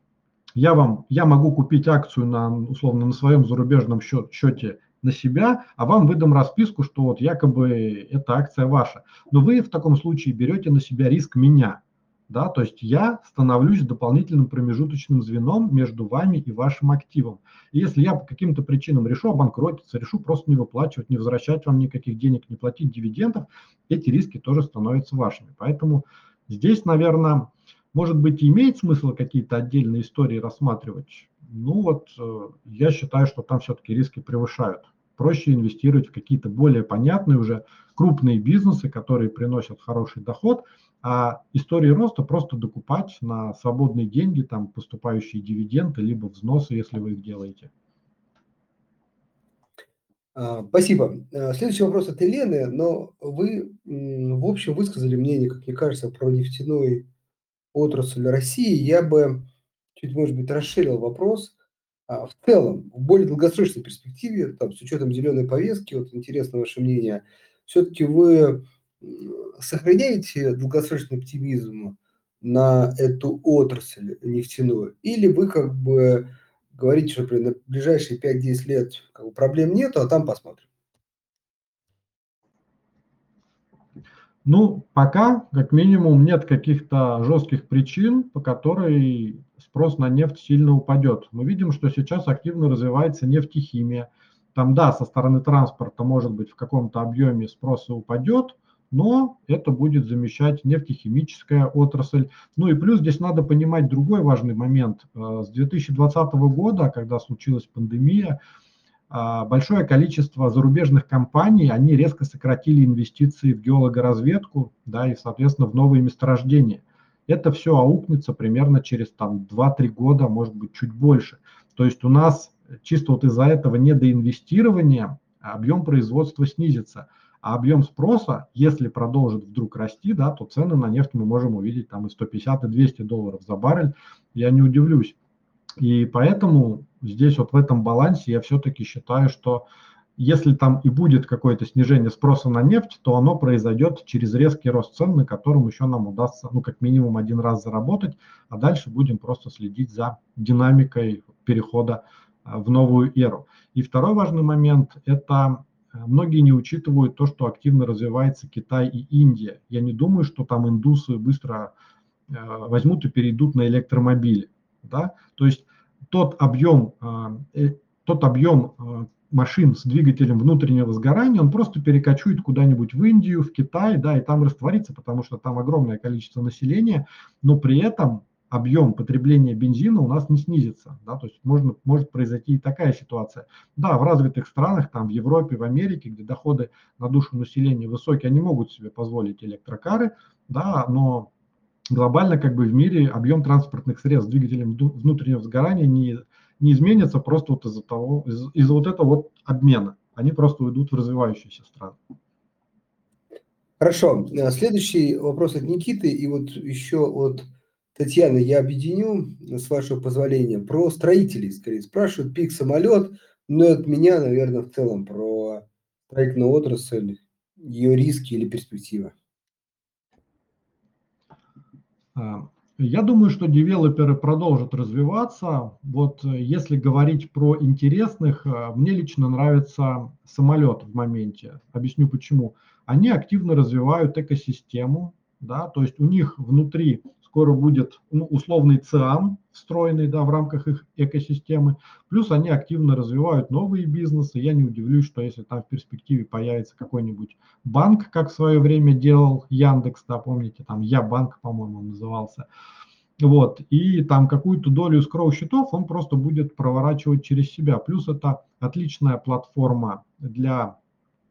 я вам, я могу купить акцию на, условно, на своем зарубежном счет, счете на себя, а вам выдам расписку, что вот якобы эта акция ваша. Но вы в таком случае берете на себя риск меня. Да, то есть я становлюсь дополнительным промежуточным звеном между вами и вашим активом. И если я по каким-то причинам решу обанкротиться, решу просто не выплачивать, не возвращать вам никаких денег, не платить дивидендов, эти риски тоже становятся вашими. Поэтому здесь, наверное, может быть, имеет смысл какие-то отдельные истории рассматривать. Ну вот, э, я считаю, что там все-таки риски превышают. Проще инвестировать в какие-то более понятные уже крупные бизнесы, которые приносят хороший доход, а истории роста просто докупать на свободные деньги, там поступающие дивиденды, либо взносы, если вы их делаете. А, спасибо. А, следующий вопрос от Елены, но вы, в общем, высказали мнение, как мне кажется, про нефтяную отрасль России. Я бы чуть, может быть, расширил вопрос. А, в целом, в более долгосрочной перспективе, там, с учетом зеленой повестки, вот интересно ваше мнение, все-таки вы сохраняете долгосрочный оптимизм на эту отрасль нефтяную? Или вы как бы говорите, что например, на ближайшие 5-10 лет как бы, проблем нету, а там посмотрим? Ну, пока, как минимум, нет каких-то жестких причин, по которой спрос на нефть сильно упадет. Мы видим, что сейчас активно развивается нефтехимия. Там, да, со стороны транспорта, может быть, в каком-то объеме спроса упадет, но это будет замещать нефтехимическая отрасль. Ну и плюс здесь надо понимать другой важный момент. Э, с 2020 года, когда случилась пандемия, большое количество зарубежных компаний, они резко сократили инвестиции в геологоразведку, да, и, соответственно, в новые месторождения. Это все аукнется примерно через там 2-3 года, может быть, чуть больше. То есть у нас чисто вот из-за этого недоинвестирования объем производства снизится – а объем спроса, если продолжит вдруг расти, да, то цены на нефть мы можем увидеть там и 150, и 200 долларов за баррель. Я не удивлюсь. И поэтому здесь вот в этом балансе я все-таки считаю, что если там и будет какое-то снижение спроса на нефть, то оно произойдет через резкий рост цен, на котором еще нам удастся, ну, как минимум один раз заработать, а дальше будем просто следить за динамикой перехода а, в новую эру. И второй важный момент – это Э, многие не учитывают то, что активно развивается Китай и Индия. Я не думаю, что там индусы быстро э, возьмут и перейдут на электромобили. Да? То есть тот объем, э, тот объем машин с двигателем внутреннего сгорания, он просто перекочует куда-нибудь в Индию, в Китай, да, и там растворится, потому что там огромное количество населения, но при этом объем потребления бензина у нас не снизится. Да? То есть можно, может произойти и такая ситуация. Да, в развитых странах, там в Европе, в Америке, где доходы на душу населения высокие, они могут себе позволить электрокары, да, но глобально как бы в мире объем транспортных средств с двигателем внутреннего сгорания не, не изменится просто вот из-за того, из- из-за вот этого вот обмена. Они просто уйдут в развивающиеся страны. Хорошо. Следующий вопрос от Никиты и вот еще от Татьяна, я объединю, с вашего позволения, про строителей, скорее. Спрашивают пик самолет, но от меня, наверное, в целом про строительную отрасль, ее риски или перспективы. А, я думаю, что девелоперы продолжат развиваться. Вот э, если говорить про интересных, э, мне лично нравится самолет в моменте. Объясню почему. Они активно развивают экосистему, да, то есть у них внутри скоро будет ну, условный ЦИАМ встроенный да, в рамках их экосистемы. Плюс они активно развивают новые бизнесы. Я не удивлюсь, что если там в перспективе появится какой-нибудь банк, как в свое время делал Яндекс, да, помните, там Я банк, по-моему, назывался. Вот, и там какую-то долю скроу счетов он просто будет проворачивать через себя. Плюс это отличная платформа для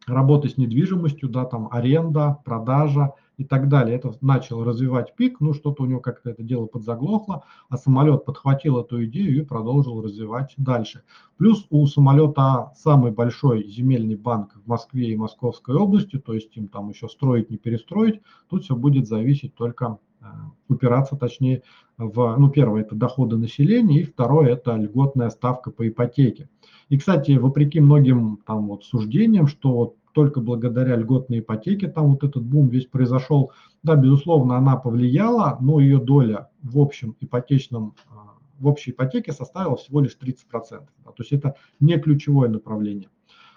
работы с недвижимостью, да, там аренда, продажа, и так далее. Это начал развивать пик, ну что-то у него как-то это дело подзаглохло, а самолет подхватил эту идею и продолжил развивать дальше. Плюс у самолета самый большой земельный банк в Москве и Московской области, то есть им там еще строить, не перестроить, тут все будет зависеть только э, упираться, точнее, в, ну, первое, это доходы населения, и второе, это льготная ставка по ипотеке. И, кстати, вопреки многим там вот суждениям, что вот только благодаря льготной ипотеке там вот этот бум весь произошел. Да, безусловно, она повлияла, но ее доля в общем ипотечном а, в общей ипотеке составила всего лишь 30%. Да, то есть это не ключевое направление.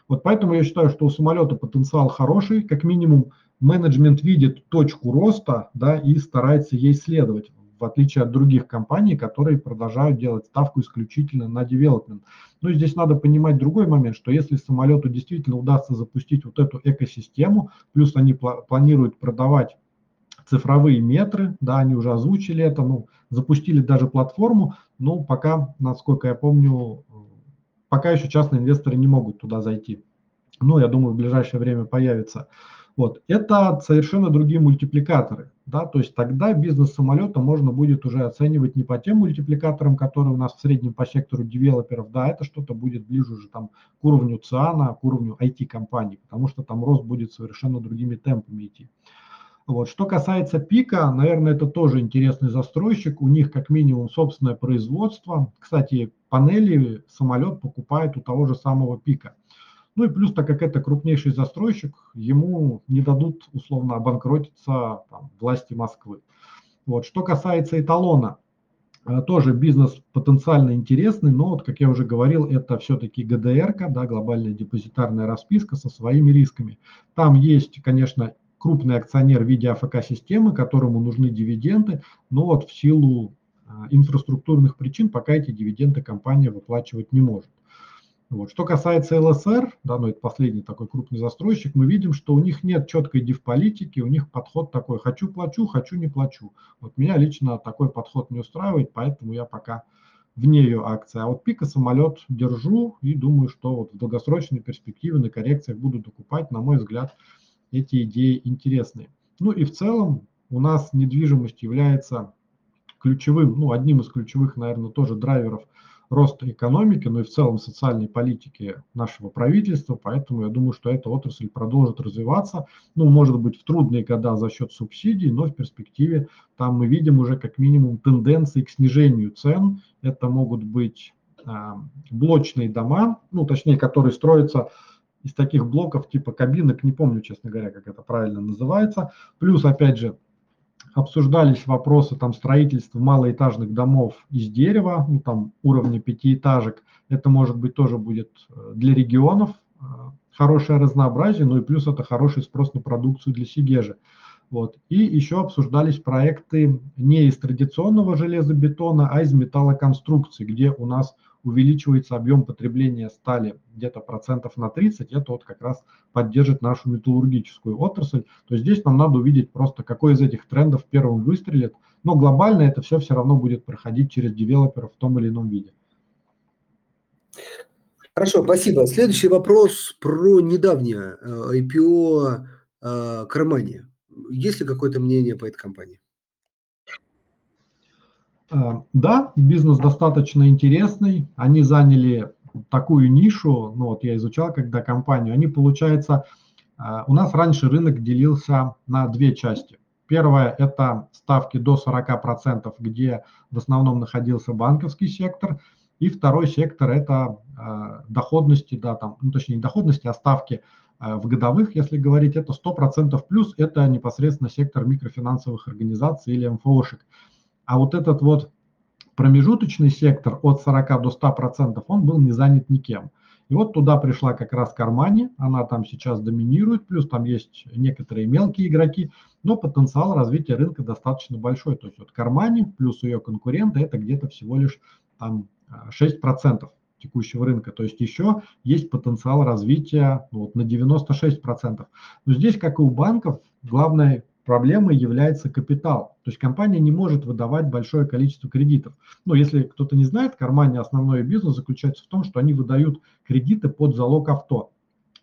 Вот поэтому я считаю, что у самолета потенциал хороший, как минимум менеджмент видит точку роста да, и старается ей следовать, в отличие от других компаний, которые продолжают делать ставку исключительно на девелопмент. Но здесь надо понимать другой момент, что если самолету действительно удастся запустить вот эту экосистему, плюс они планируют продавать цифровые метры, да, они уже озвучили это, ну, запустили даже платформу, но пока, насколько я помню, пока еще частные инвесторы не могут туда зайти. Но я думаю, в ближайшее время появится. Вот. Это совершенно другие мультипликаторы. Да? То есть тогда бизнес самолета можно будет уже оценивать не по тем мультипликаторам, которые у нас в среднем по сектору девелоперов, да, это что-то будет ближе уже там к уровню ЦИАНа, к уровню IT-компаний, потому что там рост будет совершенно другими темпами идти. Вот. Что касается пика, наверное, это тоже интересный застройщик. У них как минимум собственное производство. Кстати, панели самолет покупает у того же самого пика. Ну и плюс, так как это крупнейший застройщик, ему не дадут условно обанкротиться там, власти Москвы. Вот. Что касается эталона, э, тоже бизнес потенциально интересный, но вот, как я уже говорил, это все-таки ГДР, да, глобальная депозитарная расписка со своими рисками. Там есть, конечно, крупный акционер в виде АФК-системы, которому нужны дивиденды, но вот в силу а, инфраструктурных причин пока эти дивиденды компания выплачивать не может. Вот. Что касается ЛСР, да, ну это последний такой крупный застройщик, мы видим, что у них нет четкой див-политики, у них подход такой «хочу плачу, хочу не плачу». Вот меня лично такой подход не устраивает, поэтому я пока вне ее акции. А вот пика самолет держу и думаю, что вот в долгосрочной перспективе на коррекциях буду докупать, на мой взгляд, эти идеи интересны. Ну и в целом у нас недвижимость является ключевым, ну одним из ключевых, наверное, тоже драйверов роста экономики, но и в целом социальной политики нашего правительства, поэтому я думаю, что эта отрасль продолжит развиваться, ну, может быть, в трудные года за счет субсидий, но в перспективе там мы видим уже как минимум тенденции к снижению цен, это могут быть э, блочные дома, ну, точнее, которые строятся из таких блоков типа кабинок, не помню, честно говоря, как это правильно называется. Плюс, опять же, обсуждались вопросы там строительства малоэтажных домов из дерева, ну там уровня пятиэтажек. Это может быть тоже будет э, для регионов э, хорошее разнообразие, ну и плюс это хороший спрос на продукцию для Сигежа. Вот. И еще обсуждались проекты не из традиционного железобетона, а из металлоконструкции, где у нас увеличивается объем потребления стали где-то процентов на 30, это вот как раз поддержит нашу металлургическую отрасль. То здесь нам надо увидеть просто, какой из этих трендов первым выстрелит. Но глобально это все все равно будет проходить через девелоперов в том или ином виде. Хорошо, спасибо. Следующий вопрос про недавнее э, IPO э, Кармания. Есть ли какое-то мнение по этой компании? Э, да, бизнес достаточно интересный. Они заняли такую нишу, ну вот я изучал когда компанию, они, получается, э, у нас раньше рынок делился на две части. Первое – это ставки до 40%, где в основном находился банковский сектор. И второй сектор – это э, доходности, да, там, ну, точнее, не доходности, а ставки в годовых, если говорить, это 100% плюс, это непосредственно сектор микрофинансовых организаций или МФОшек. А вот этот вот промежуточный сектор от 40 до 100%, он был не занят никем. И вот туда пришла как раз Кармани, она там сейчас доминирует, плюс там есть некоторые мелкие игроки, но потенциал развития рынка достаточно большой. То есть вот Кармани плюс ее конкуренты это где-то всего лишь там 6% текущего рынка. То есть еще есть потенциал развития ну, вот, на 96%. Но здесь, как и у банков, главное проблемой является капитал. То есть компания не может выдавать большое количество кредитов. Но если кто-то не знает, Кармане основной бизнес заключается в том, что они выдают кредиты под залог авто.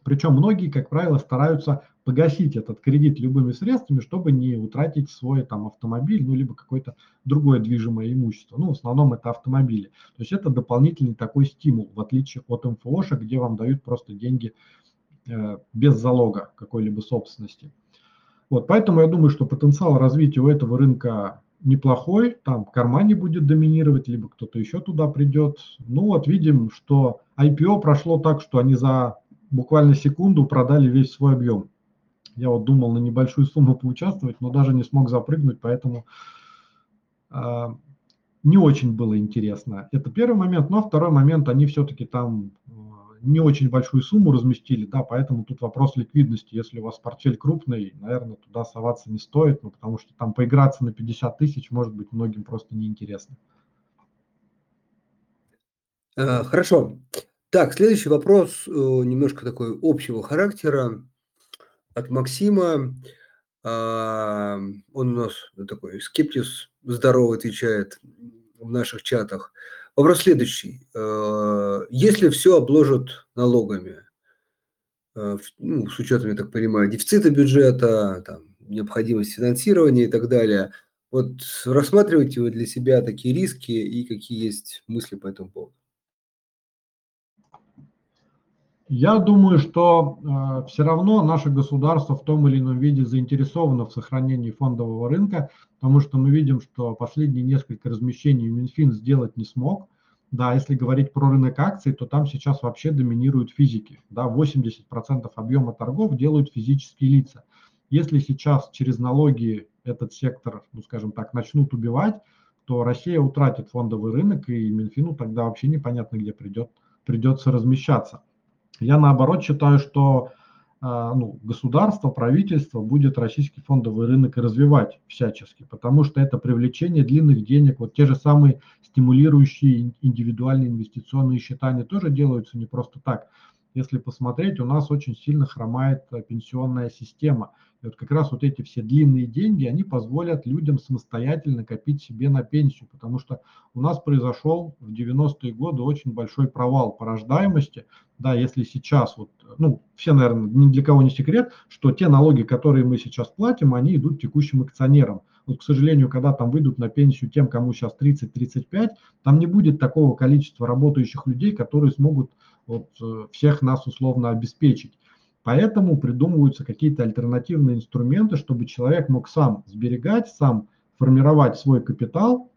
Причем многие, как правило, стараются погасить этот кредит любыми средствами, чтобы не утратить свой там автомобиль, ну, либо какое-то другое движимое имущество. Ну, в основном это автомобили. То есть это дополнительный такой стимул, в отличие от МФОшек, где вам дают просто деньги э, без залога какой-либо собственности. Вот, поэтому я думаю, что потенциал развития у этого рынка неплохой, там кармане будет доминировать, либо кто-то еще туда придет. Ну вот видим, что IPO прошло так, что они за буквально секунду продали весь свой объем. Я вот думал на небольшую сумму поучаствовать, но даже не смог запрыгнуть, поэтому э, не очень было интересно. Это первый момент. Но второй момент, они все-таки там э, не очень большую сумму разместили, да, поэтому тут вопрос ликвидности. Если у вас портфель крупный, наверное, туда соваться не стоит, ну, потому что там поиграться на 50 тысяч может быть многим просто неинтересно. А, хорошо. Так, следующий вопрос, э, немножко такой общего характера, от Максима. А, он у нас такой скептис здорово отвечает в наших чатах. Вопрос следующий. Э, если все обложат налогами, э, ну, с учетом, я так понимаю, дефицита бюджета, там, необходимость финансирования и так далее, вот рассматриваете вы для себя такие риски и какие есть мысли по этому поводу? Я думаю, что э, все равно наше государство в том или ином виде заинтересовано в сохранении фондового рынка, потому что мы видим, что последние несколько размещений Минфин сделать не смог. Да, если говорить про рынок акций, то там сейчас вообще доминируют физики. Да, 80% объема торгов делают физические лица. Если сейчас через налоги этот сектор, ну скажем так, начнут убивать, то Россия утратит фондовый рынок, и Минфину тогда вообще непонятно, где придет, придется размещаться. Я наоборот считаю, что а, ну, государство, правительство будет российский фондовый рынок развивать всячески, потому что это привлечение длинных денег, вот те же самые стимулирующие индивидуальные инвестиционные счета, они тоже делаются не просто так. Если посмотреть, у нас очень сильно хромает э, пенсионная система. И вот как раз вот эти все длинные деньги, они позволят людям самостоятельно копить себе на пенсию, потому что у нас произошел в 90-е годы очень большой провал по рождаемости. Да, если сейчас, вот, ну, все, наверное, ни для кого не секрет, что те налоги, которые мы сейчас платим, они идут текущим акционерам. Вот, к сожалению, когда там выйдут на пенсию тем, кому сейчас 30-35, там не будет такого количества работающих людей, которые смогут вот, э, всех нас условно обеспечить. Поэтому придумываются какие-то альтернативные инструменты, чтобы человек мог сам сберегать, сам формировать свой капитал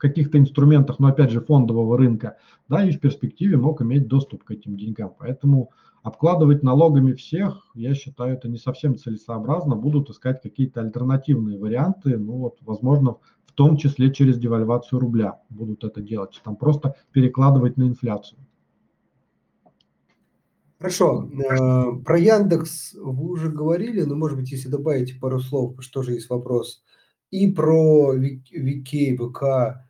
каких-то инструментах, но опять же фондового рынка, да, и в перспективе мог иметь доступ к этим деньгам. Поэтому обкладывать налогами всех, я считаю, это не совсем целесообразно. Будут искать какие-то альтернативные варианты, ну вот, возможно, в том числе через девальвацию рубля будут это делать, там просто перекладывать на инфляцию. Хорошо. Э, про Яндекс вы уже говорили, но, может быть, если добавите пару слов, что же есть вопрос. И про Вики, ВК,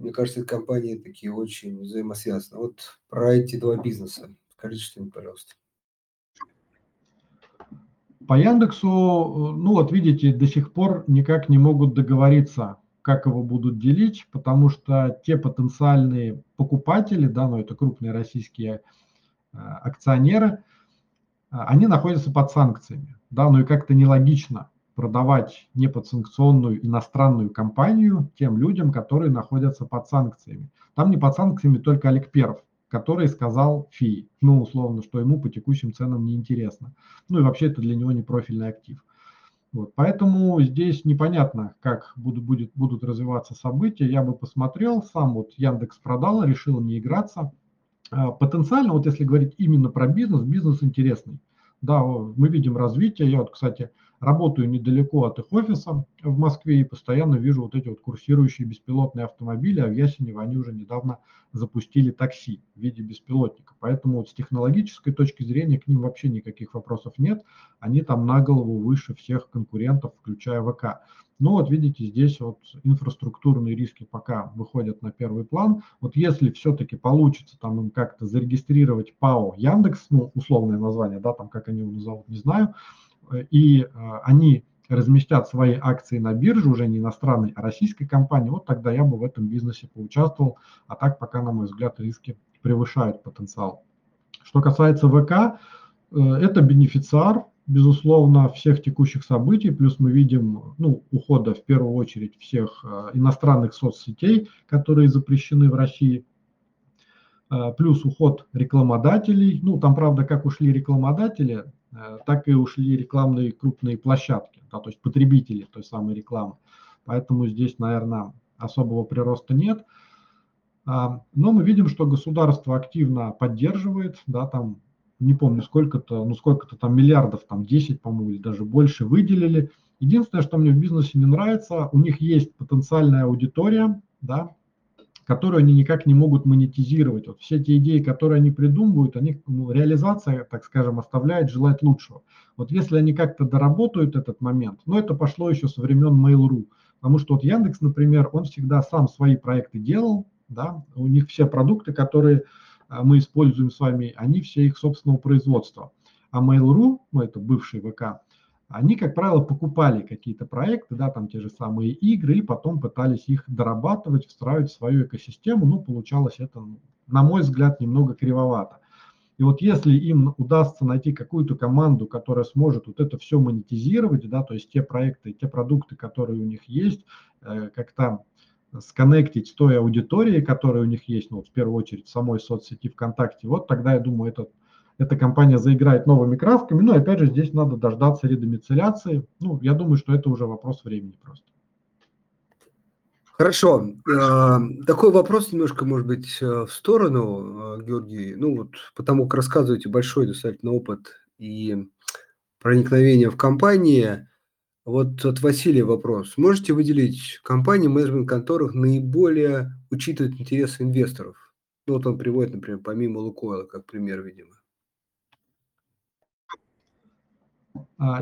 мне кажется, компании такие очень взаимосвязаны. Вот про эти два бизнеса. Скажите что-нибудь, пожалуйста. По Яндексу, ну вот видите, до сих пор никак не могут договориться, как его будут делить, потому что те потенциальные покупатели, да, ну это крупные российские Э, акционеры, э, они находятся под санкциями. Да, ну и как-то нелогично продавать неподсанкционную иностранную компанию тем людям, которые находятся под санкциями. Там не под санкциями только Олег Перов, который сказал ФИ, ну, условно, что ему по текущим ценам неинтересно. Ну и вообще это для него не профильный актив. Вот, поэтому здесь непонятно, как будут, будет, будут развиваться события. Я бы посмотрел, сам вот Яндекс продал, решил не играться. А, потенциально, вот если говорить именно про бизнес, бизнес интересный. Да, мы видим развитие. Я вот, кстати, работаю недалеко от их офиса в Москве и постоянно вижу вот эти вот курсирующие беспилотные автомобили, а в Ясенево они уже недавно запустили такси в виде беспилотника. Поэтому вот с технологической точки зрения к ним вообще никаких вопросов нет. Они там на голову выше всех конкурентов, включая ВК. Но вот видите, здесь вот инфраструктурные риски пока выходят на первый план. Вот если все-таки получится там им как-то зарегистрировать ПАО Яндекс, ну условное название, да, там как они его назовут, не знаю, и э, они разместят свои акции на бирже, уже не иностранной, а российской компании, вот тогда я бы в этом бизнесе поучаствовал. А так пока, на мой взгляд, риски превышают потенциал. Что касается ВК, э, это бенефициар, безусловно, всех текущих событий, плюс мы видим ну, ухода в первую очередь всех э, иностранных соцсетей, которые запрещены в России, э, плюс уход рекламодателей. Ну, там, правда, как ушли рекламодатели, э, так и ушли рекламные крупные площадки, да, то есть потребители той самой рекламы. Поэтому здесь, наверное, особого прироста нет. А, но мы видим, что государство активно поддерживает, да, там не помню сколько-то, ну сколько-то там миллиардов, там 10, по-моему, или даже больше выделили. Единственное, что мне в бизнесе не нравится, у них есть потенциальная аудитория, да, которую они никак не могут монетизировать. Вот все те идеи, которые они придумывают, они, ну, реализация, так скажем, оставляет желать лучшего. Вот если они как-то доработают этот момент, но ну, это пошло еще со времен Mail.ru, потому что вот Яндекс, например, он всегда сам свои проекты делал, да, у них все продукты, которые а, мы используем с вами, они все их собственного производства. А Mail.ru, ну это бывший ВК, они, как правило, покупали какие-то проекты, да, там те же самые игры, и потом пытались их дорабатывать, встраивать в свою экосистему. Ну, получалось это, на мой взгляд, немного кривовато. И вот если им удастся найти какую-то команду, которая сможет вот это все монетизировать, да, то есть те проекты, те продукты, которые у них есть, э, как-то сконнектить с той аудиторией, которая у них есть, ну, вот в первую очередь в самой соцсети ВКонтакте, вот тогда, я думаю, этот эта компания заиграет новыми красками. Ну, опять же, здесь надо дождаться редомицеляции. Ну, я думаю, что это уже вопрос времени просто. Хорошо. Э, такой вопрос немножко, может быть, э, в сторону, э, Георгий. Ну, вот потому как рассказываете большой достаточно опыт и проникновение в компании. Вот от Василия вопрос. Можете выделить компании, менеджмент которых наиболее учитывают интересы инвесторов? Ну, вот он приводит, например, помимо Лукойла, как пример, видимо. А,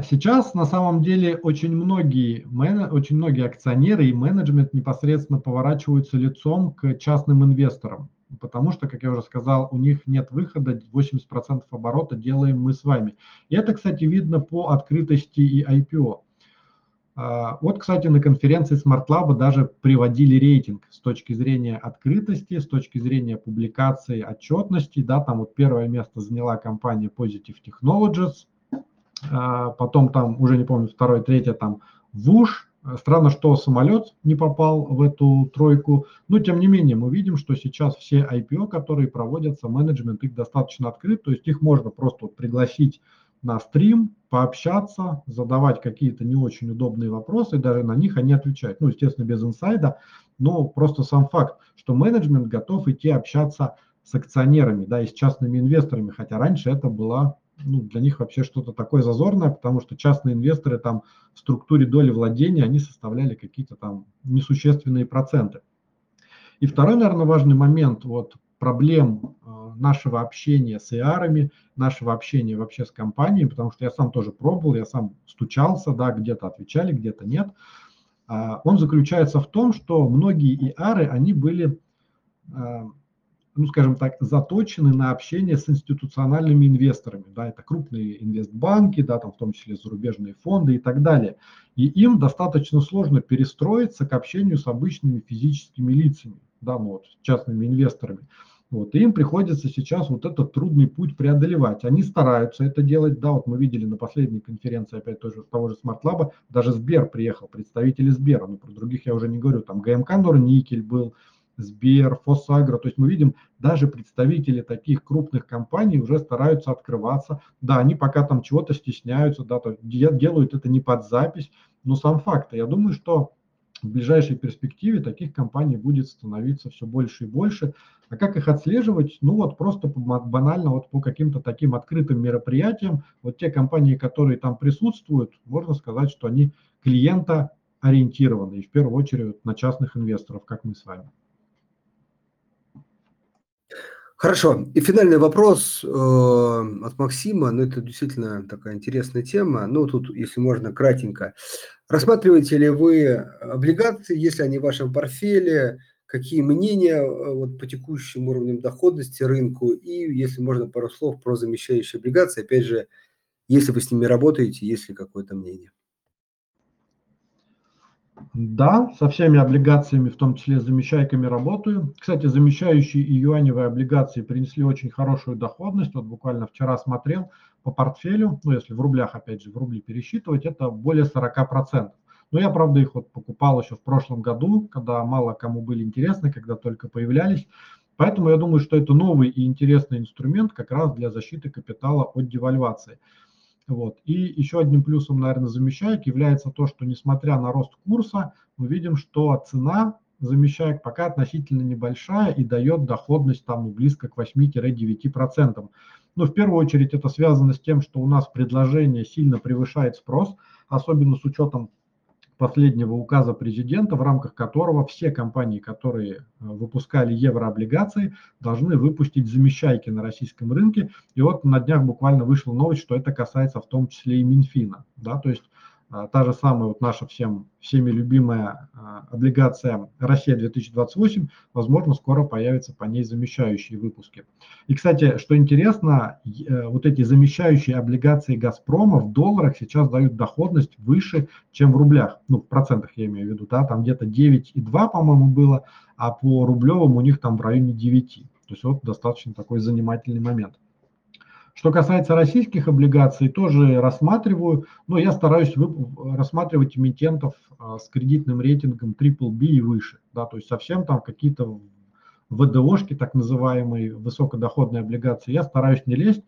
сейчас на самом деле очень многие, очень многие акционеры и менеджмент непосредственно поворачиваются лицом к частным инвесторам, потому что, как я уже сказал, у них нет выхода, 80% оборота делаем мы с вами. И это, кстати, видно по открытости и IPO. А, вот, кстати, на конференции Smart Lab даже приводили рейтинг с точки зрения открытости, с точки зрения публикации, отчетности. Да, там вот первое место заняла компания Positive Technologies – а, потом там, уже не помню, второй, третье там ВУШ. Странно, что самолет не попал в эту тройку, но тем не менее мы видим, что сейчас все IPO, которые проводятся, менеджмент их достаточно открыт, то есть их можно просто пригласить на стрим, пообщаться, задавать какие-то не очень удобные вопросы, даже на них они отвечают. Ну, естественно, без инсайда, но просто сам факт, что менеджмент готов идти общаться с акционерами, да, и с частными инвесторами, хотя раньше это была ну, для них вообще что-то такое зазорное, потому что частные инвесторы там в структуре доли владения, они составляли какие-то там несущественные проценты. И второй, наверное, важный момент, вот проблем э, нашего общения с иарами, нашего общения вообще с компанией, потому что я сам тоже пробовал, я сам стучался, да, где-то отвечали, где-то нет. А, он заключается в том, что многие иары, они были э, ну, скажем так, заточены на общение с институциональными инвесторами. Да, это крупные инвестбанки, да, там в том числе зарубежные фонды и так далее. И им достаточно сложно перестроиться к общению с обычными физическими лицами, да, ну, вот, частными инвесторами. Вот, и им приходится сейчас вот этот трудный путь преодолевать. Они стараются это делать. Да, вот мы видели на последней конференции, опять тоже того же Smart Lab, даже Сбер приехал, представители Сбера, ну, про других я уже не говорю, там ГМК Норникель был, Сбер, Фосагро. То есть мы видим, даже представители таких крупных компаний уже стараются открываться. Да, они пока там чего-то стесняются, да, то делают это не под запись, но сам факт. Я думаю, что в ближайшей перспективе таких компаний будет становиться все больше и больше. А как их отслеживать? Ну вот просто банально вот по каким-то таким открытым мероприятиям. Вот те компании, которые там присутствуют, можно сказать, что они клиента ориентированы, и в первую очередь на частных инвесторов, как мы с вами. Хорошо. И финальный вопрос э, от Максима. Ну, это действительно такая интересная тема. Ну, тут, если можно, кратенько. Рассматриваете ли вы облигации, если они в вашем портфеле? Какие мнения э, вот, по текущим уровням доходности рынку? И, если можно, пару слов про замещающие облигации. Опять же, если вы с ними работаете, есть ли какое-то мнение? Да, со всеми облигациями, в том числе замещайками работаю. Кстати, замещающие и юаневые облигации принесли очень хорошую доходность. Вот буквально вчера смотрел по портфелю, ну если в рублях, опять же, в рубли пересчитывать, это более 40%. Но я, правда, их вот покупал еще в прошлом году, когда мало кому были интересны, когда только появлялись. Поэтому я думаю, что это новый и интересный инструмент как раз для защиты капитала от девальвации. Вот. И еще одним плюсом, наверное, замещаек является то, что несмотря на рост курса, мы видим, что цена замещаек пока относительно небольшая и дает доходность там ну, близко к 8-9%. Но в первую очередь это связано с тем, что у нас предложение сильно превышает спрос, особенно с учетом последнего указа президента, в рамках которого все компании, которые э, выпускали еврооблигации, должны выпустить замещайки на российском рынке. И вот на днях буквально вышла новость, что это касается в том числе и Минфина. Да, то есть та же самая вот наша всем, всеми любимая а, облигация «Россия-2028», возможно, скоро появятся по ней замещающие выпуски. И, кстати, что интересно, э, вот эти замещающие облигации «Газпрома» в долларах сейчас дают доходность выше, чем в рублях. Ну, в процентах я имею в виду, да, там где-то 9,2, по-моему, было, а по рублевым у них там в районе 9. То есть вот достаточно такой занимательный момент. Что касается российских облигаций, тоже рассматриваю, но я стараюсь рассматривать эмитентов а, с кредитным рейтингом BBB и выше. Да, то есть совсем там какие-то ВДОшки, так называемые, высокодоходные облигации, я стараюсь не лезть.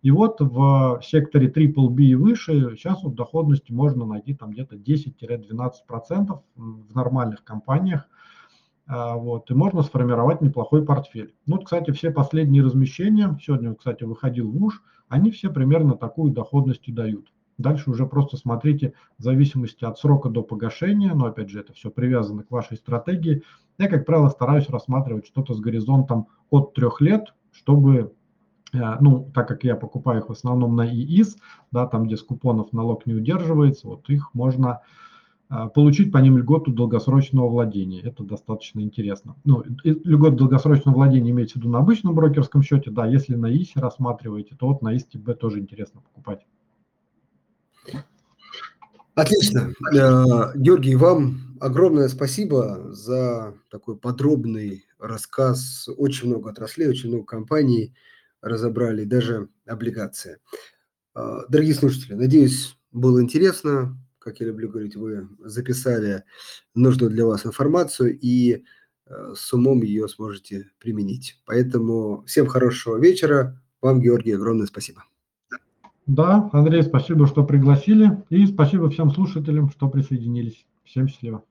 И вот в секторе BBB и выше сейчас вот доходности можно найти там где-то 10-12% в нормальных компаниях. А, вот, и можно сформировать неплохой портфель. Ну, вот, кстати, все последние размещения, сегодня, кстати, выходил в уж, они все примерно такую доходность и дают. Дальше уже просто смотрите в зависимости от срока до погашения, но опять же это все привязано к вашей стратегии. Я, как правило, стараюсь рассматривать что-то с горизонтом от трех лет, чтобы, э, ну, так как я покупаю их в основном на ИИС, да, там, где с купонов налог не удерживается, вот их можно получить по ним льготу долгосрочного владения. Это достаточно интересно. Ну, льготу долгосрочного владения имеется в виду на обычном брокерском счете. Да, если на ИСе рассматриваете, то вот на ИСТБ тоже интересно покупать. Отлично. Э, Георгий, вам огромное спасибо за такой подробный рассказ. Очень много отраслей, очень много компаний разобрали, даже облигации. Э, дорогие слушатели, надеюсь, было интересно как я люблю говорить, вы записали нужную для вас информацию и э, с умом ее сможете применить. Поэтому всем хорошего вечера. Вам, Георгий, огромное спасибо. Да, Андрей, спасибо, что пригласили. И спасибо всем слушателям, что присоединились. Всем счастливо.